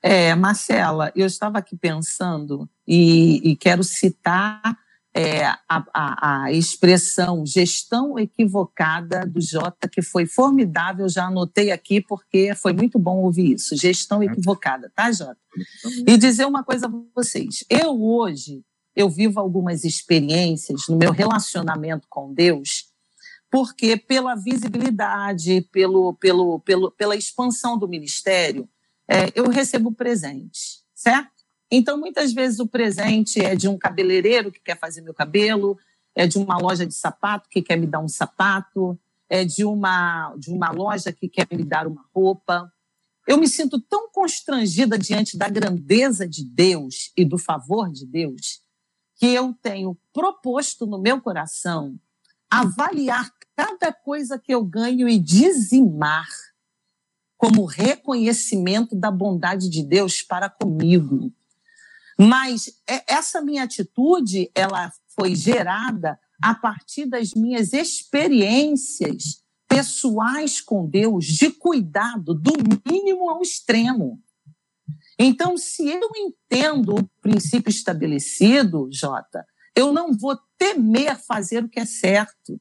É, Marcela, eu estava aqui pensando e, e quero citar é, a, a, a, expressão gestão equivocada do Jota, que foi formidável, já anotei aqui, porque foi muito bom ouvir isso. Gestão equivocada, tá, Jota? E dizer uma coisa para vocês. Eu hoje, eu vivo algumas experiências no meu relacionamento com Deus, porque pela visibilidade, pelo, pelo, pelo, pela expansão do ministério, é, eu recebo presente, certo? Então, muitas vezes o presente é de um cabeleireiro que quer fazer meu cabelo, é de uma loja de sapato que quer me dar um sapato, é de uma, de uma loja que quer me dar uma roupa. Eu me sinto tão constrangida diante da grandeza de Deus e do favor de Deus que eu tenho proposto no meu coração avaliar cada coisa que eu ganho e dizimar como reconhecimento da bondade de Deus para comigo. Mas é, essa minha atitude, ela foi gerada a partir das minhas experiências pessoais com Deus, de cuidado, do mínimo ao extremo. Então, se eu entendo o princípio estabelecido, Jota, eu não vou temer fazer o que é certo.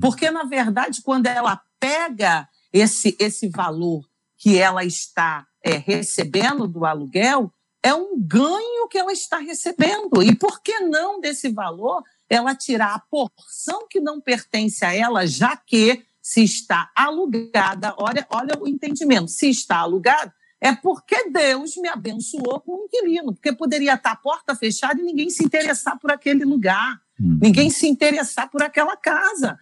Porque, na verdade, quando ela pega esse, esse valor que ela está é, recebendo do aluguel, é um ganho que ela está recebendo. E por que não desse valor ela tirar a porção que não pertence a ela, já que se está alugada, olha, olha o entendimento, se está alugado, é porque Deus me abençoou com um inquilino, porque poderia estar a porta fechada e ninguém se interessar por aquele lugar, hum. ninguém se interessar por aquela casa.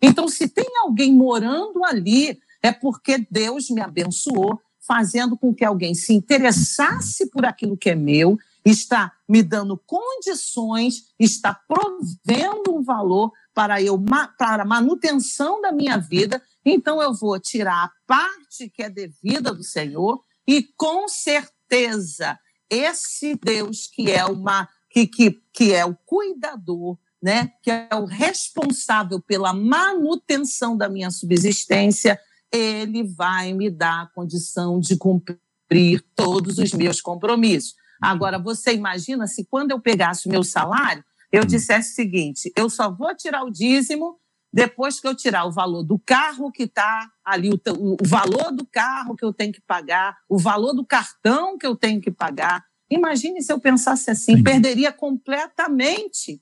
Então, se tem alguém morando ali, é porque Deus me abençoou, fazendo com que alguém se interessasse por aquilo que é meu, está me dando condições, está provendo um valor para eu para a manutenção da minha vida. Então eu vou tirar a parte que é devida do Senhor e com certeza esse Deus que é uma que, que, que é o cuidador, né, que é o responsável pela manutenção da minha subsistência, ele vai me dar a condição de cumprir todos os meus compromissos. Agora, você imagina se quando eu pegasse o meu salário, eu dissesse o seguinte: eu só vou tirar o dízimo depois que eu tirar o valor do carro que está ali, o, o, valor do carro que eu tenho que pagar, o valor do cartão que eu tenho que pagar. Imagine se eu pensasse assim, Sim. perderia completamente,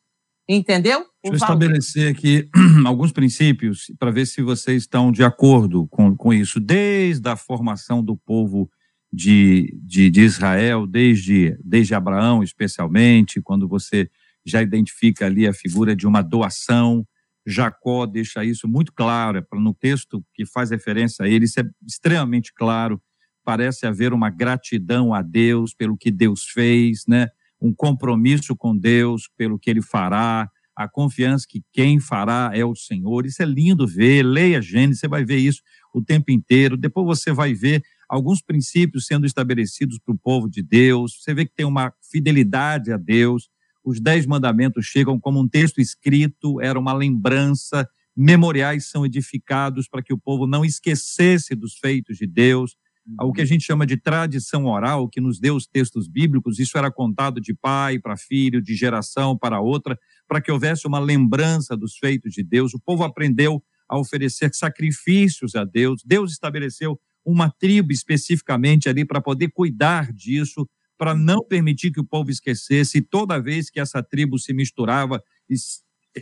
entendeu? Deixa eu estabelecer aqui (clears throat) alguns princípios para ver se vocês estão de acordo com, com isso. Desde a formação do povo de, de, de Israel, desde, desde Abraão, especialmente, quando você já identifica ali a figura de uma doação, Jacó deixa isso muito claro, para no texto que faz referência a ele, isso é extremamente claro. Parece haver uma gratidão a Deus pelo que Deus fez, né? Um compromisso com Deus pelo que ele fará, a confiança que quem fará é o Senhor. Isso é lindo ver. Leia Gênesis, você vai ver isso o tempo inteiro. Depois você vai ver alguns princípios sendo estabelecidos para o povo de Deus. Você vê que tem uma fidelidade a Deus os Dez Mandamentos chegam como um texto escrito, era uma lembrança, memoriais são edificados para que o povo não esquecesse dos feitos de Deus. O que a gente chama de tradição oral, que nos deu os textos bíblicos, isso era contado de pai para filho, de geração para outra, para que houvesse uma lembrança dos feitos de Deus. O povo aprendeu a oferecer sacrifícios a Deus. Deus estabeleceu uma tribo especificamente ali para poder cuidar disso para não permitir que o povo esquecesse. E toda vez que essa tribo se misturava e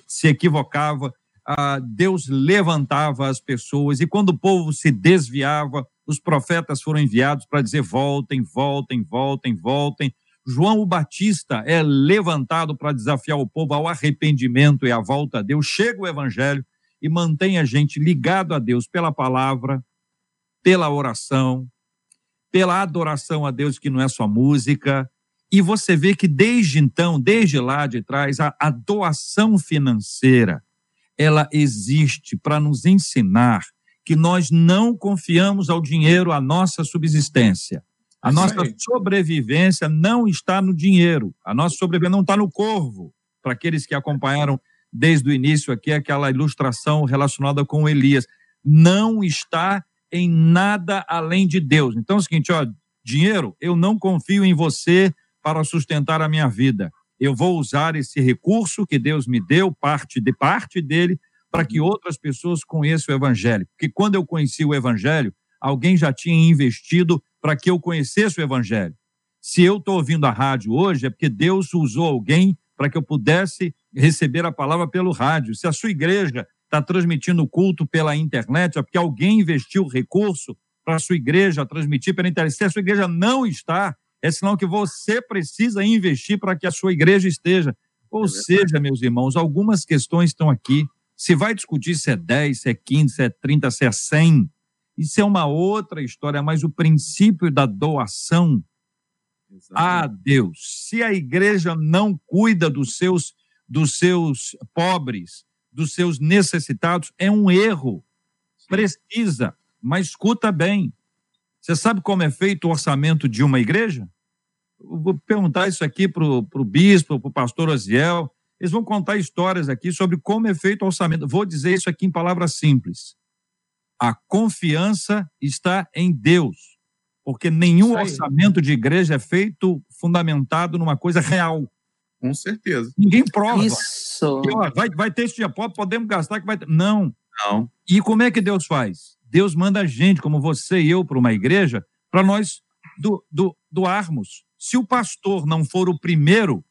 se equivocava, Deus levantava as pessoas. E quando o povo se desviava, os profetas foram enviados para dizer: voltem, voltem, voltem, voltem. João o Batista é levantado para desafiar o povo ao arrependimento e à volta a Deus. Chega o evangelho e mantém a gente ligado a Deus pela palavra, pela oração, pela adoração a Deus, que não é só música. E você vê que desde então, desde lá de trás, a, a doação financeira, ela existe para nos ensinar que nós não confiamos ao dinheiro a nossa subsistência. A nossa sobrevivência não está no dinheiro. A nossa sobrevivência não está no corvo. Para aqueles que acompanharam desde o início aqui aquela ilustração relacionada com Elias, não está em nada além de Deus. Então é o seguinte, ó, dinheiro, eu não confio em você para sustentar a minha vida. Eu vou usar esse recurso que Deus me deu, parte de parte dele, para que outras pessoas conheçam o evangelho. Porque quando eu conheci o evangelho, alguém já tinha investido para que eu conhecesse o evangelho. Se eu estou ouvindo a rádio hoje, é porque Deus usou alguém para que eu pudesse receber a palavra pelo rádio. Se a sua igreja está transmitindo o culto pela internet, é porque alguém investiu recurso para a sua igreja transmitir pela internet. Se a sua igreja não está, é sinal que você precisa investir para que a sua igreja esteja. Ou é seja, meus irmãos, algumas questões estão aqui. Se vai discutir se é 10, se é 15, se é 30, se é 100, isso é uma outra história, mas o princípio da doação a Deus. Se a igreja não cuida dos seus dos seus pobres, dos seus necessitados é um erro. Precisa, mas escuta bem. Você sabe como é feito o orçamento de uma igreja? Eu vou perguntar isso aqui para o bispo, para o pastor Osiel. Eles vão contar histórias aqui sobre como é feito o orçamento. Vou dizer isso aqui em palavras simples. A confiança está em Deus, porque nenhum orçamento de igreja é feito fundamentado numa coisa real. Com certeza. Ninguém prova. Isso. E, ó, vai, vai ter esse dia podemos gastar que vai ter. Não. Não. E como é que Deus faz? Deus manda a gente, como você e eu, para uma igreja, para nós do, do, doarmos. Se o pastor não for o primeiro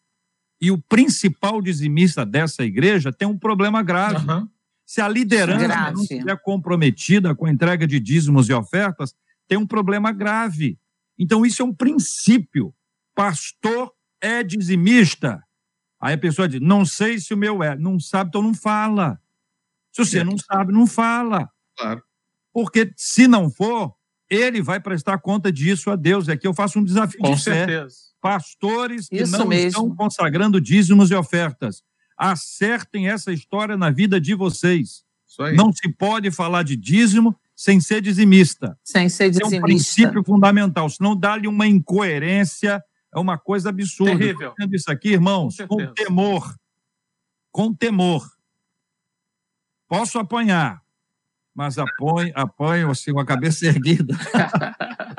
e o principal dizimista dessa igreja, tem um problema grave. Aham. Se a liderança Grave. não estiver comprometida com a entrega de dízimos e ofertas, tem um problema grave. Então, isso é um princípio. Pastor é dizimista. Aí a pessoa diz: não sei se o meu é. Não sabe, então não fala. Se você É. não sabe, não fala. Claro. Porque se não for, ele vai prestar conta disso a Deus. Aqui eu faço um desafio Com de fé. certeza. Pastores que Isso não mesmo. estão consagrando dízimos e ofertas. Acertem essa história na vida de vocês. Isso aí. Não se pode falar de dízimo sem ser dizimista. Sem ser É um dizimista. princípio fundamental. Senão dá-lhe uma incoerência, é uma coisa absurda. Terrível. Estou isso aqui, irmãos, Com com, temor. Com temor. Posso apanhar, mas apanho, apanho assim, com a cabeça (laughs) erguida.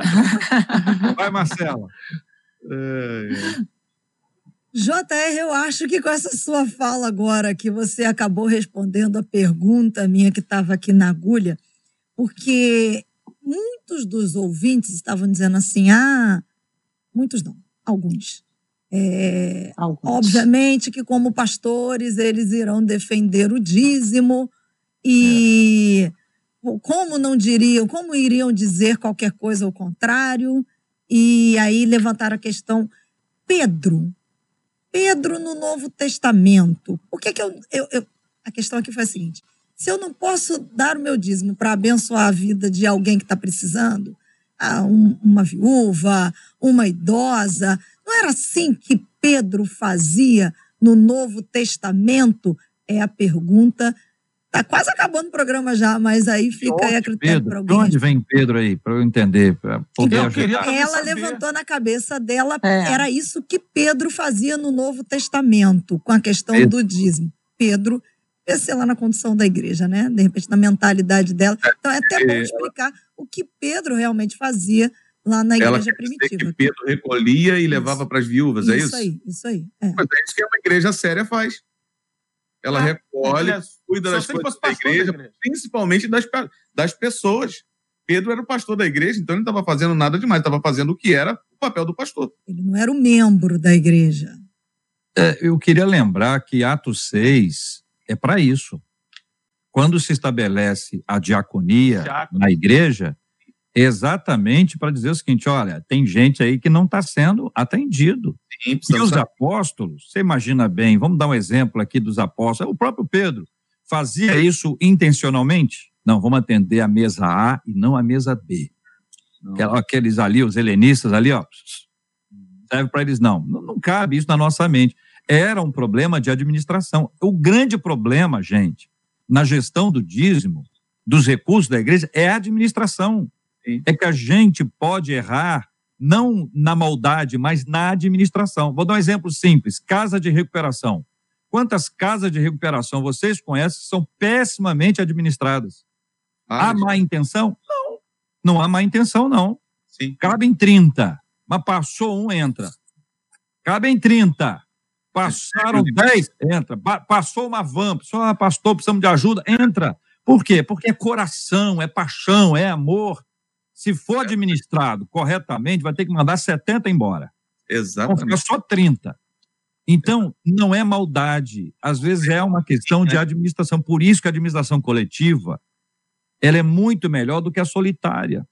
(laughs) Vai, Marcela. É, é. JR, eu acho que com essa sua fala agora, que você acabou respondendo a pergunta minha que estava aqui na agulha, porque muitos dos ouvintes estavam dizendo assim: ah, muitos não, alguns. É, Alguns. obviamente que, como pastores, eles irão defender o dízimo e como não diriam, como iriam dizer qualquer coisa ao contrário? E aí levantaram a questão: Pedro, Pedro no Novo Testamento. O que que eu, eu, eu- a questão aqui foi a seguinte: se eu não posso dar o meu dízimo para abençoar a vida de alguém que está precisando, ah, um- uma viúva, uma idosa, não era assim que Pedro fazia no Novo Testamento? É a pergunta. Tá quase acabando o programa já, mas aí fica aí a critério para Pedro, de alguém. onde vem Pedro aí, para eu entender, para poder Eu ajudar? queria- Ela saber. levantou na cabeça dela, É. era isso que Pedro fazia no Novo Testamento, com a questão Pedro. do dízimo. Pedro, sei lá na condição da igreja, né? De repente, na mentalidade dela. Então, é até bom É, explicar o que Pedro realmente fazia lá na Ela igreja quer dizer primitiva. que Pedro recolhia e levava para as viúvas, é isso? aí, isso aí. é. Mas é isso que uma igreja séria faz. Ela Ah, recolhe, Aliás, cuida das coisas fosse da pastor igreja, da igreja. principalmente das, das pessoas. Pedro era o pastor da igreja, então ele não estava fazendo nada demais, estava fazendo o que era o papel do pastor. Ele não era o membro da igreja. É, eu queria lembrar que Atos 6 é para isso. Quando se estabelece a diaconia Diácono. na igreja, é exatamente para dizer o seguinte: olha, tem gente aí que não está sendo atendido. Sim, E os saber. apóstolos, você imagina bem, vamos dar um exemplo aqui dos apóstolos. O próprio Pedro fazia isso intencionalmente? Não, vamos atender a mesa A e não a mesa B. Não. Aqueles ali, os helenistas ali, ó, serve para eles não. não. Não cabe isso na nossa mente. Era um problema de administração. O grande problema, gente, na gestão do dízimo, dos recursos da igreja, é a administração. Sim. É que a gente pode errar não na maldade, mas na administração. Vou dar um exemplo simples: casa de recuperação. Quantas casas de recuperação vocês conhecem que são pessimamente administradas? Ah, Há má intenção? Não. Não há má intenção, não. sim. Cabem 30, mas passou um, entra. Cabem 30. Passaram 10, entra. Pa- Passou uma van, só ah, pastor, precisamos de ajuda, entra. Por quê? Porque é coração, é paixão, é amor. Se for administrado corretamente, vai ter que mandar 70 embora. Vão ficar Exatamente. só 30. Então, não é maldade. Às vezes é uma questão de administração. Por isso que a administração coletiva ela é muito melhor do que a solitária.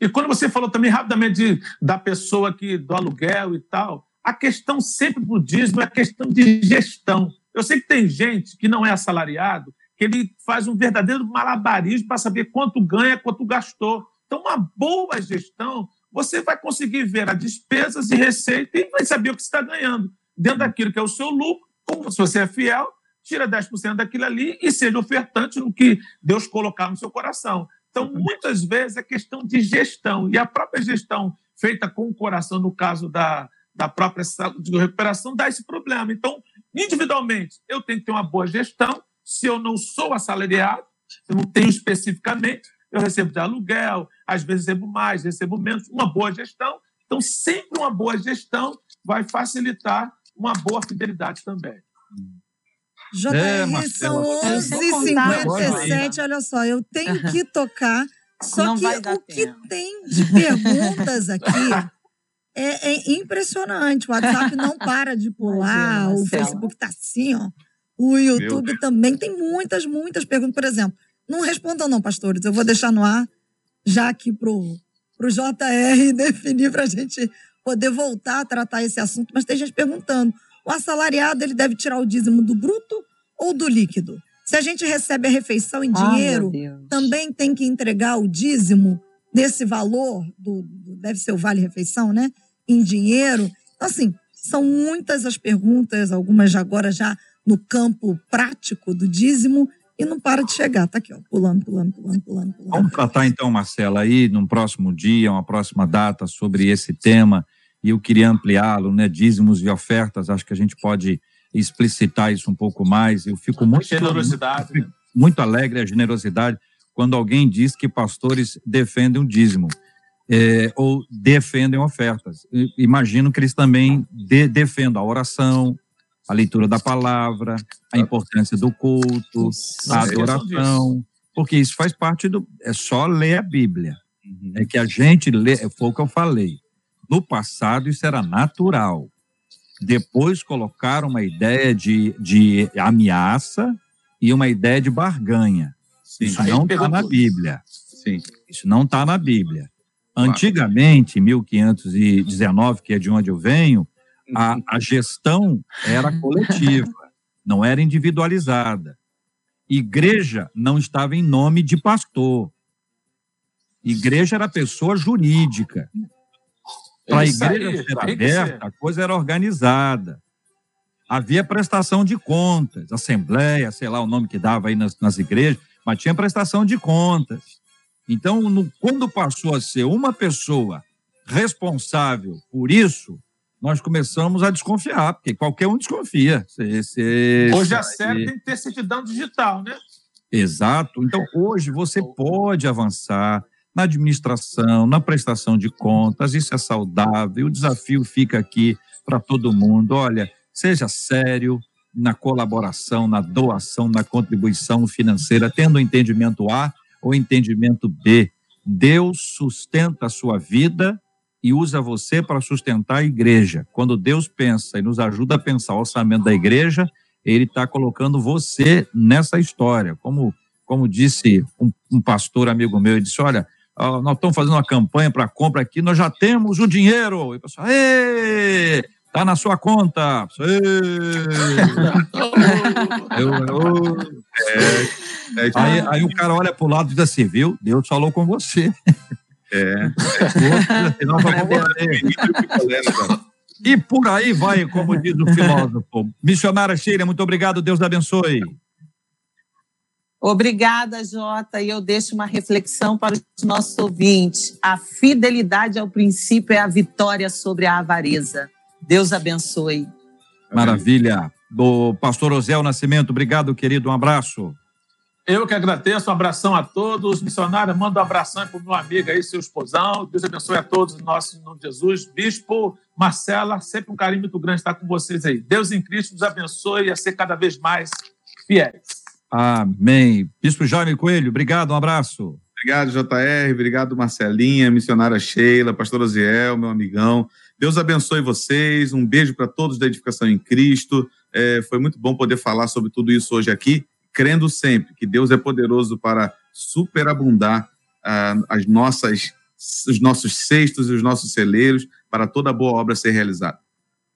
E quando você falou também rapidamente de- da pessoa que do aluguel e tal, a questão sempre do dízimo é a questão de gestão. Eu sei que tem gente que não é assalariado, que ele faz um verdadeiro malabarismo para saber quanto ganha, quanto gastou. Então, uma boa gestão, você vai conseguir ver as despesas e receita e vai saber o que você está ganhando. Dentro daquilo que é o seu lucro, Como se você é fiel, tira 10% daquilo ali e seja ofertante no que Deus colocar no seu coração. Então, muitas vezes é questão de gestão. E a própria gestão feita com o coração, no caso da, da própria de recuperação, dá esse problema. Então, individualmente, eu tenho que ter uma boa gestão. Se eu não sou assalariado, eu não tenho especificamente, eu recebo de aluguel, às vezes recebo mais, recebo menos, uma boa gestão. Então, sempre uma boa gestão vai facilitar uma boa fidelidade também. JR, é, são 11h57, olha só, eu tenho que (laughs) tocar, só Não que o tempo. que tem de perguntas aqui é, é, impressionante. O WhatsApp (laughs) não para de pular, Imagina, o Facebook tá assim, ó. O YouTube também tem muitas, muitas perguntas. Por exemplo, não respondam não, pastores, eu vou deixar no ar, já aqui pro, pro JR (laughs) definir para a gente poder voltar a tratar esse assunto, mas tem gente perguntando o assalariado ele deve tirar o dízimo do bruto ou do líquido? Se a gente recebe a refeição em dinheiro, também tem que entregar o dízimo desse valor, do, do, deve ser o vale-refeição, né? Em dinheiro. Então, assim, são muitas as perguntas, algumas agora já no campo prático do dízimo, e não para de chegar. Tá aqui, ó, pulando, pulando, pulando, pulando, pulando. Vamos tratar então, Marcela, aí num próximo dia, uma próxima data sobre esse tema e eu queria ampliá-lo, né? Dízimos e ofertas, acho que a gente pode explicitar isso um pouco mais. Eu fico muito generosidade, muito, muito alegre a generosidade quando alguém diz que pastores defendem o dízimo é, ou defendem ofertas. Imagino que eles também de, defendam a oração, a leitura da palavra, a importância do culto, a adoração, porque isso faz parte do. É só ler a Bíblia. Uhum. É que a gente lê, foi o que eu falei. No passado, isso era natural. Depois colocaram uma ideia de, de ameaça e uma ideia de barganha. Sim. Isso não está na Bíblia. Sim. Isso não está na Bíblia. Antigamente, em 1519, que é de onde eu venho, a, a gestão era (laughs) coletiva, não era individualizada. Igreja não estava em nome de pastor. Igreja era pessoa jurídica. Para a igreja ser aberta, a coisa era organizada. Havia prestação de contas, assembleia, sei lá o nome que dava aí nas, nas igrejas, mas tinha prestação de contas. Então, no, quando passou a ser uma pessoa responsável por isso, nós começamos a desconfiar, porque qualquer um desconfia. Se, se, hoje a série tem que ter certidão digital, né? Exato. Então, hoje você pode avançar, na administração, na prestação de contas, isso é saudável. O desafio fica aqui para todo mundo. Olha, seja sério na colaboração, na doação, na contribuição financeira, tendo o entendimento A ou entendimento B. Deus sustenta a sua vida e usa você para sustentar a igreja. Quando Deus pensa e nos ajuda a pensar o orçamento da igreja, ele está colocando você nessa história. Como, como disse um, um pastor amigo meu, ele disse: Olha, nós estamos fazendo uma campanha para compra aqui, nós já temos o dinheiro. E o pessoal, está na sua conta. (laughs) eu, eu, é, é, aí, aí, o cara olha para o lado e diz assim, viu? Deus falou com você. (laughs) É. e por aí vai, como diz o filósofo. Missionária Sheila, muito obrigado, Deus abençoe. Obrigada, Jota. E eu deixo uma reflexão para os nossos ouvintes. A fidelidade ao princípio é a vitória sobre a avareza. Deus abençoe. Maravilha. Do pastor Osel Nascimento, obrigado, querido. Um abraço. Eu que agradeço, um abração a todos. Missionária, manda um abração para o meu amigo aí, seu esposão. Deus abençoe a todos, em nosso nome de Jesus. Bispo Marcela, sempre um carinho muito grande estar com vocês aí. Deus em Cristo nos abençoe a ser cada vez mais fiéis. Amém. Bispo Jaime Coelho, obrigado, um abraço. Obrigado, JR, obrigado, Marcelinha, missionária Sheila, pastor Oziel, meu amigão. Deus abençoe vocês, um beijo para todos da Edificação em Cristo. É, foi muito bom poder falar sobre tudo isso hoje aqui, crendo sempre que Deus é poderoso para superabundar ah, as nossas, os nossos cestos e os nossos celeiros para toda boa obra ser realizada.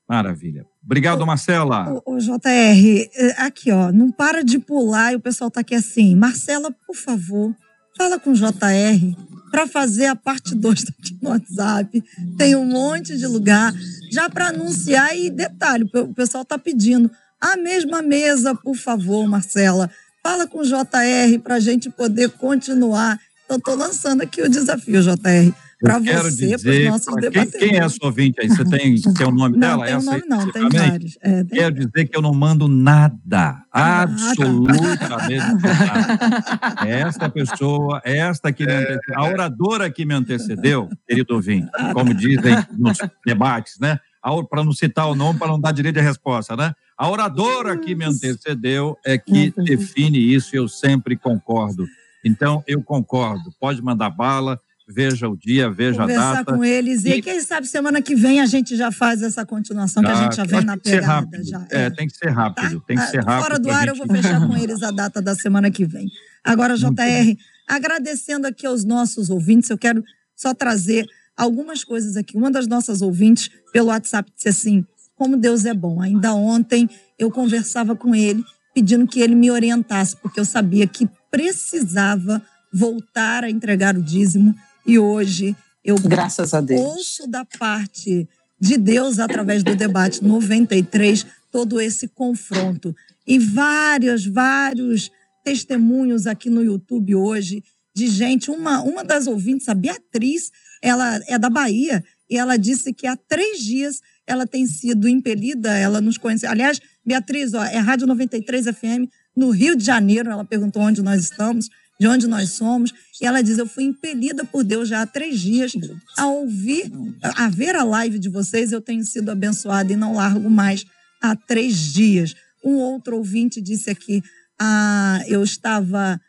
Maravilha. Obrigado, Marcela. O, o, JR, aqui, ó, não para de pular e o pessoal tá aqui assim. Marcela, por favor, fala com o JR para fazer a parte 2 aqui no WhatsApp. Tem um monte de lugar já para anunciar e detalhe, o pessoal tá pedindo. A mesma mesa, por favor, Marcela. Fala com o JR para a gente poder continuar. Eu estou lançando aqui o desafio, JR para você, para os nossos quem, debatedores. Quem é a sua ouvinte aí? Você tem, (laughs) tem o nome não, dela? Tem Essa nome não, tem vários. É, tem Quero dizer que eu não mando nada, absolutamente (laughs) nada. Esta pessoa, esta que me antecedeu, a oradora que me antecedeu, (laughs) querido ouvinte, como dizem nos debates, né? Para não citar o nome, para não dar direito de resposta, né? A oradora que me antecedeu é que define isso e eu sempre concordo. Então, eu concordo. Pode mandar bala, veja o dia, veja Conversar a data. Conversar com eles. E, e quem sabe semana que vem a gente já faz essa continuação, que a gente já vem na pegada. Já. É, tem que ser rápido. Tá? Tem que ser rápido. Fora do ar, gente... eu vou fechar com (laughs) eles a data da semana que vem. Agora, JR, agradecendo aqui aos nossos ouvintes, eu quero só trazer algumas coisas aqui. Uma das nossas ouvintes, pelo WhatsApp, disse assim: como Deus é bom. Ainda ontem eu conversava com ele, pedindo que ele me orientasse, porque eu sabia que precisava voltar a entregar o dízimo e hoje eu Graças a Deus. ouço da parte de Deus através do debate 93 todo esse confronto e vários vários testemunhos aqui no YouTube hoje de gente uma uma das ouvintes a Beatriz ela é da Bahia e ela disse que há três dias ela tem sido impelida ela nos conhece aliás Beatriz ó, é Rádio 93 FM no Rio de Janeiro ela perguntou onde nós estamos de onde nós somos. E ela diz: Eu fui impelida por Deus já há três dias a ouvir, a ver a live de vocês. Eu tenho sido abençoada e não largo mais há três dias. Um outro ouvinte disse aqui: ah, Eu estava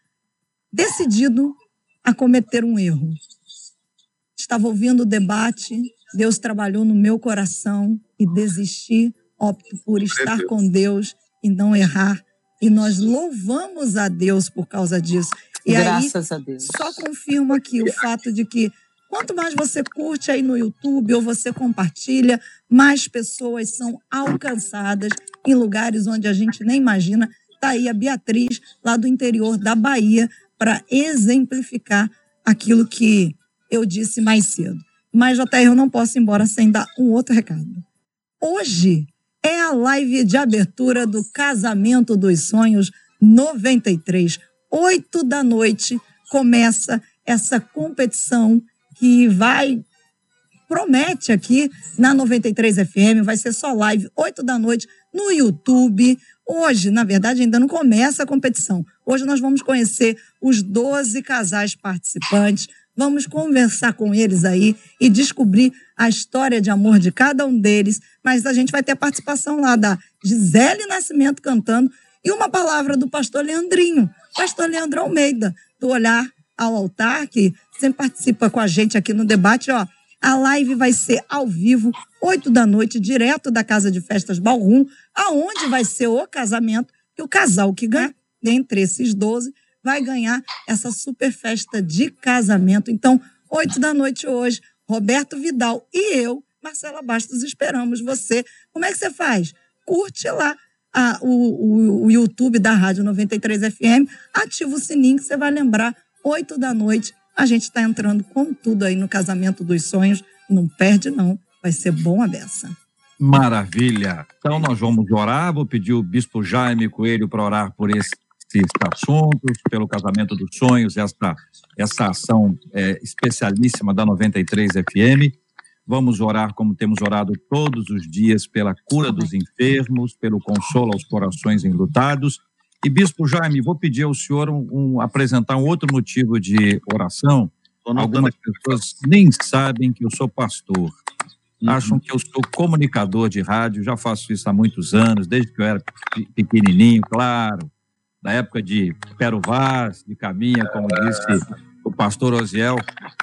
decidido a cometer um erro. Estava ouvindo o debate, Deus trabalhou no meu coração e desisti. Opto por estar com Deus e não errar. E nós louvamos a Deus por causa disso. E Graças aí, a Deus. Só confirma aqui o fato de que quanto mais você curte aí no YouTube ou você compartilha, mais pessoas são alcançadas em lugares onde a gente nem imagina. Está aí a Beatriz, lá do interior da Bahia, para exemplificar aquilo que eu disse mais cedo. Mas, JR, eu não posso ir embora sem dar um outro recado. Hoje é a live de abertura do Casamento dos Sonhos 93 oito da noite, começa essa competição que vai promete aqui na 93 FM, vai ser só live, oito da noite, no YouTube. Hoje, na verdade, ainda não começa a competição. Hoje nós vamos conhecer os 12 casais participantes, vamos conversar com eles aí e descobrir a história de amor de cada um deles. Mas a gente vai ter a participação lá da Gisele Nascimento cantando e uma palavra do pastor Leandrinho, pastor Leandro Almeida, do Olhar ao Altar, que sempre participa com a gente aqui no debate. Ó, a live vai ser ao vivo, oito da noite, direto da Casa de Festas Balrum, aonde vai ser o casamento, e o casal que ganhar, dentre esses 12, vai ganhar essa super festa de casamento. Então, oito da noite hoje, Roberto Vidal e eu, Marcela Bastos, esperamos você. Como é que você faz? Curte lá a, o, o, o, YouTube da Rádio 93 FM, ativa o sininho que você vai lembrar, 8 da noite. A gente está entrando com tudo aí no Casamento dos Sonhos. Não perde, não. Vai ser bom a beça. Maravilha. Então nós vamos orar. Vou pedir o Bispo Jaime Coelho para orar por esses assuntos, pelo Casamento dos Sonhos, essa, essa ação é, especialíssima da 93 FM. Vamos orar como temos orado todos os dias pela cura dos enfermos, pelo consolo aos corações enlutados. E, Bispo Jaime, vou pedir ao senhor um, um, apresentar um outro motivo de oração. Algumas pessoas nem sabem que eu sou pastor. Uhum. Acham que eu sou comunicador de rádio, já faço isso há muitos anos, desde que eu era pequenininho, claro. Na época de Pero Vaz, de Caminha, como disse o pastor Osiel,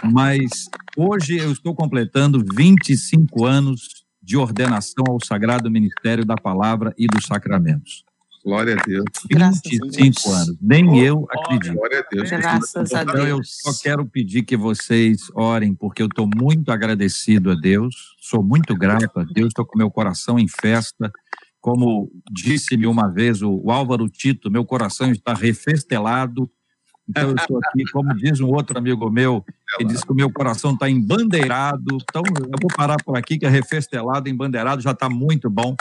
mas hoje eu estou completando 25 anos de ordenação ao Sagrado Ministério da Palavra e dos Sacramentos. Glória a Deus. 25 anos. Nem eu acredito. Glória a Deus. Graças a Deus. Então, eu só quero pedir que vocês orem, porque eu estou muito agradecido a Deus, sou muito grato a Deus, estou com meu coração em festa. Como disse-me uma vez o, o Álvaro Tito, meu coração está refestelado então, eu estou aqui, como diz um outro amigo meu, que diz que o meu coração está embandeirado. Então, eu vou parar por aqui, que é refestelado, embandeirado, já está muito bom.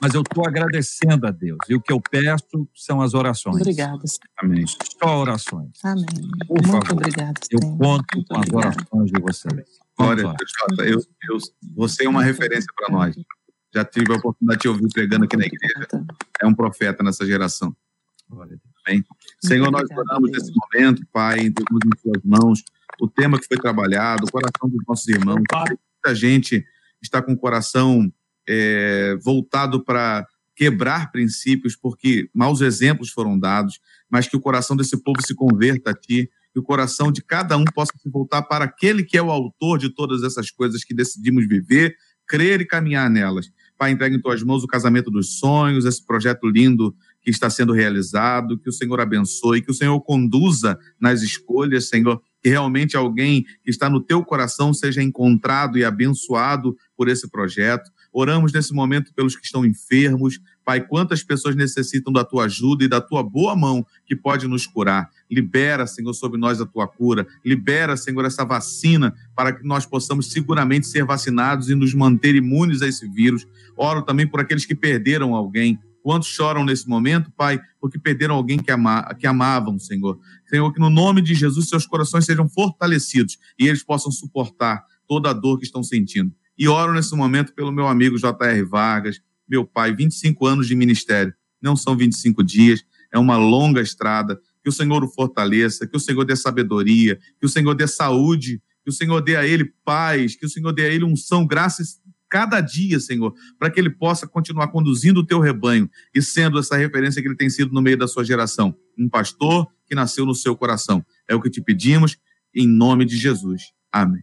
mas eu estou agradecendo a Deus. E o que eu peço são as orações. Obrigada. Amém. Só orações. Amém. Por Muito favor. obrigada. Eu conto Muito com as obrigada. orações de vocês. Glória a Vamos lá. Deus, Jota. Eu, eu, você é uma referência para nós. Já tive a oportunidade de te ouvir pregando aqui na igreja. É um profeta nessa geração. Amém? Senhor, nós oramos nesse momento, Pai, entregamos em Suas mãos o tema que foi trabalhado, o coração dos nossos irmãos. Muita gente está com o coração é, voltado para quebrar princípios, porque maus exemplos foram dados, mas que o coração desse povo se converta a Ti, que o coração de cada um possa se voltar para aquele que é o autor de todas essas coisas que decidimos viver, crer e caminhar nelas. Pai, entrega em Tuas mãos o casamento dos sonhos, esse projeto lindo que está sendo realizado, que o Senhor abençoe, que o Senhor conduza nas escolhas, Senhor, que realmente alguém que está no teu coração seja encontrado e abençoado por esse projeto. Oramos nesse momento pelos que estão enfermos. Pai, quantas pessoas necessitam da tua ajuda e da tua boa mão que pode nos curar. Libera, Senhor, sobre nós a tua cura. Libera, Senhor, essa vacina para que nós possamos seguramente ser vacinados e nos manter imunes a esse vírus. Oro também por aqueles que perderam alguém. Quantos choram nesse momento, Pai, porque perderam alguém que, ama, que amavam, Senhor. Senhor, que no nome de Jesus seus corações sejam fortalecidos e eles possam suportar toda a dor que estão sentindo. E oro nesse momento pelo meu amigo J.R. Vargas, meu pai, 25 anos de ministério. Não são 25 dias, é uma longa estrada. Que o Senhor o fortaleça, que o Senhor dê sabedoria, que o Senhor dê saúde, que o Senhor dê a ele paz, que o Senhor dê a ele unção, graças cada dia, Senhor, para que ele possa continuar conduzindo o teu rebanho e sendo essa referência que ele tem sido no meio da sua geração. Um pastor que nasceu no seu coração. É o que te pedimos, em nome de Jesus. Amém.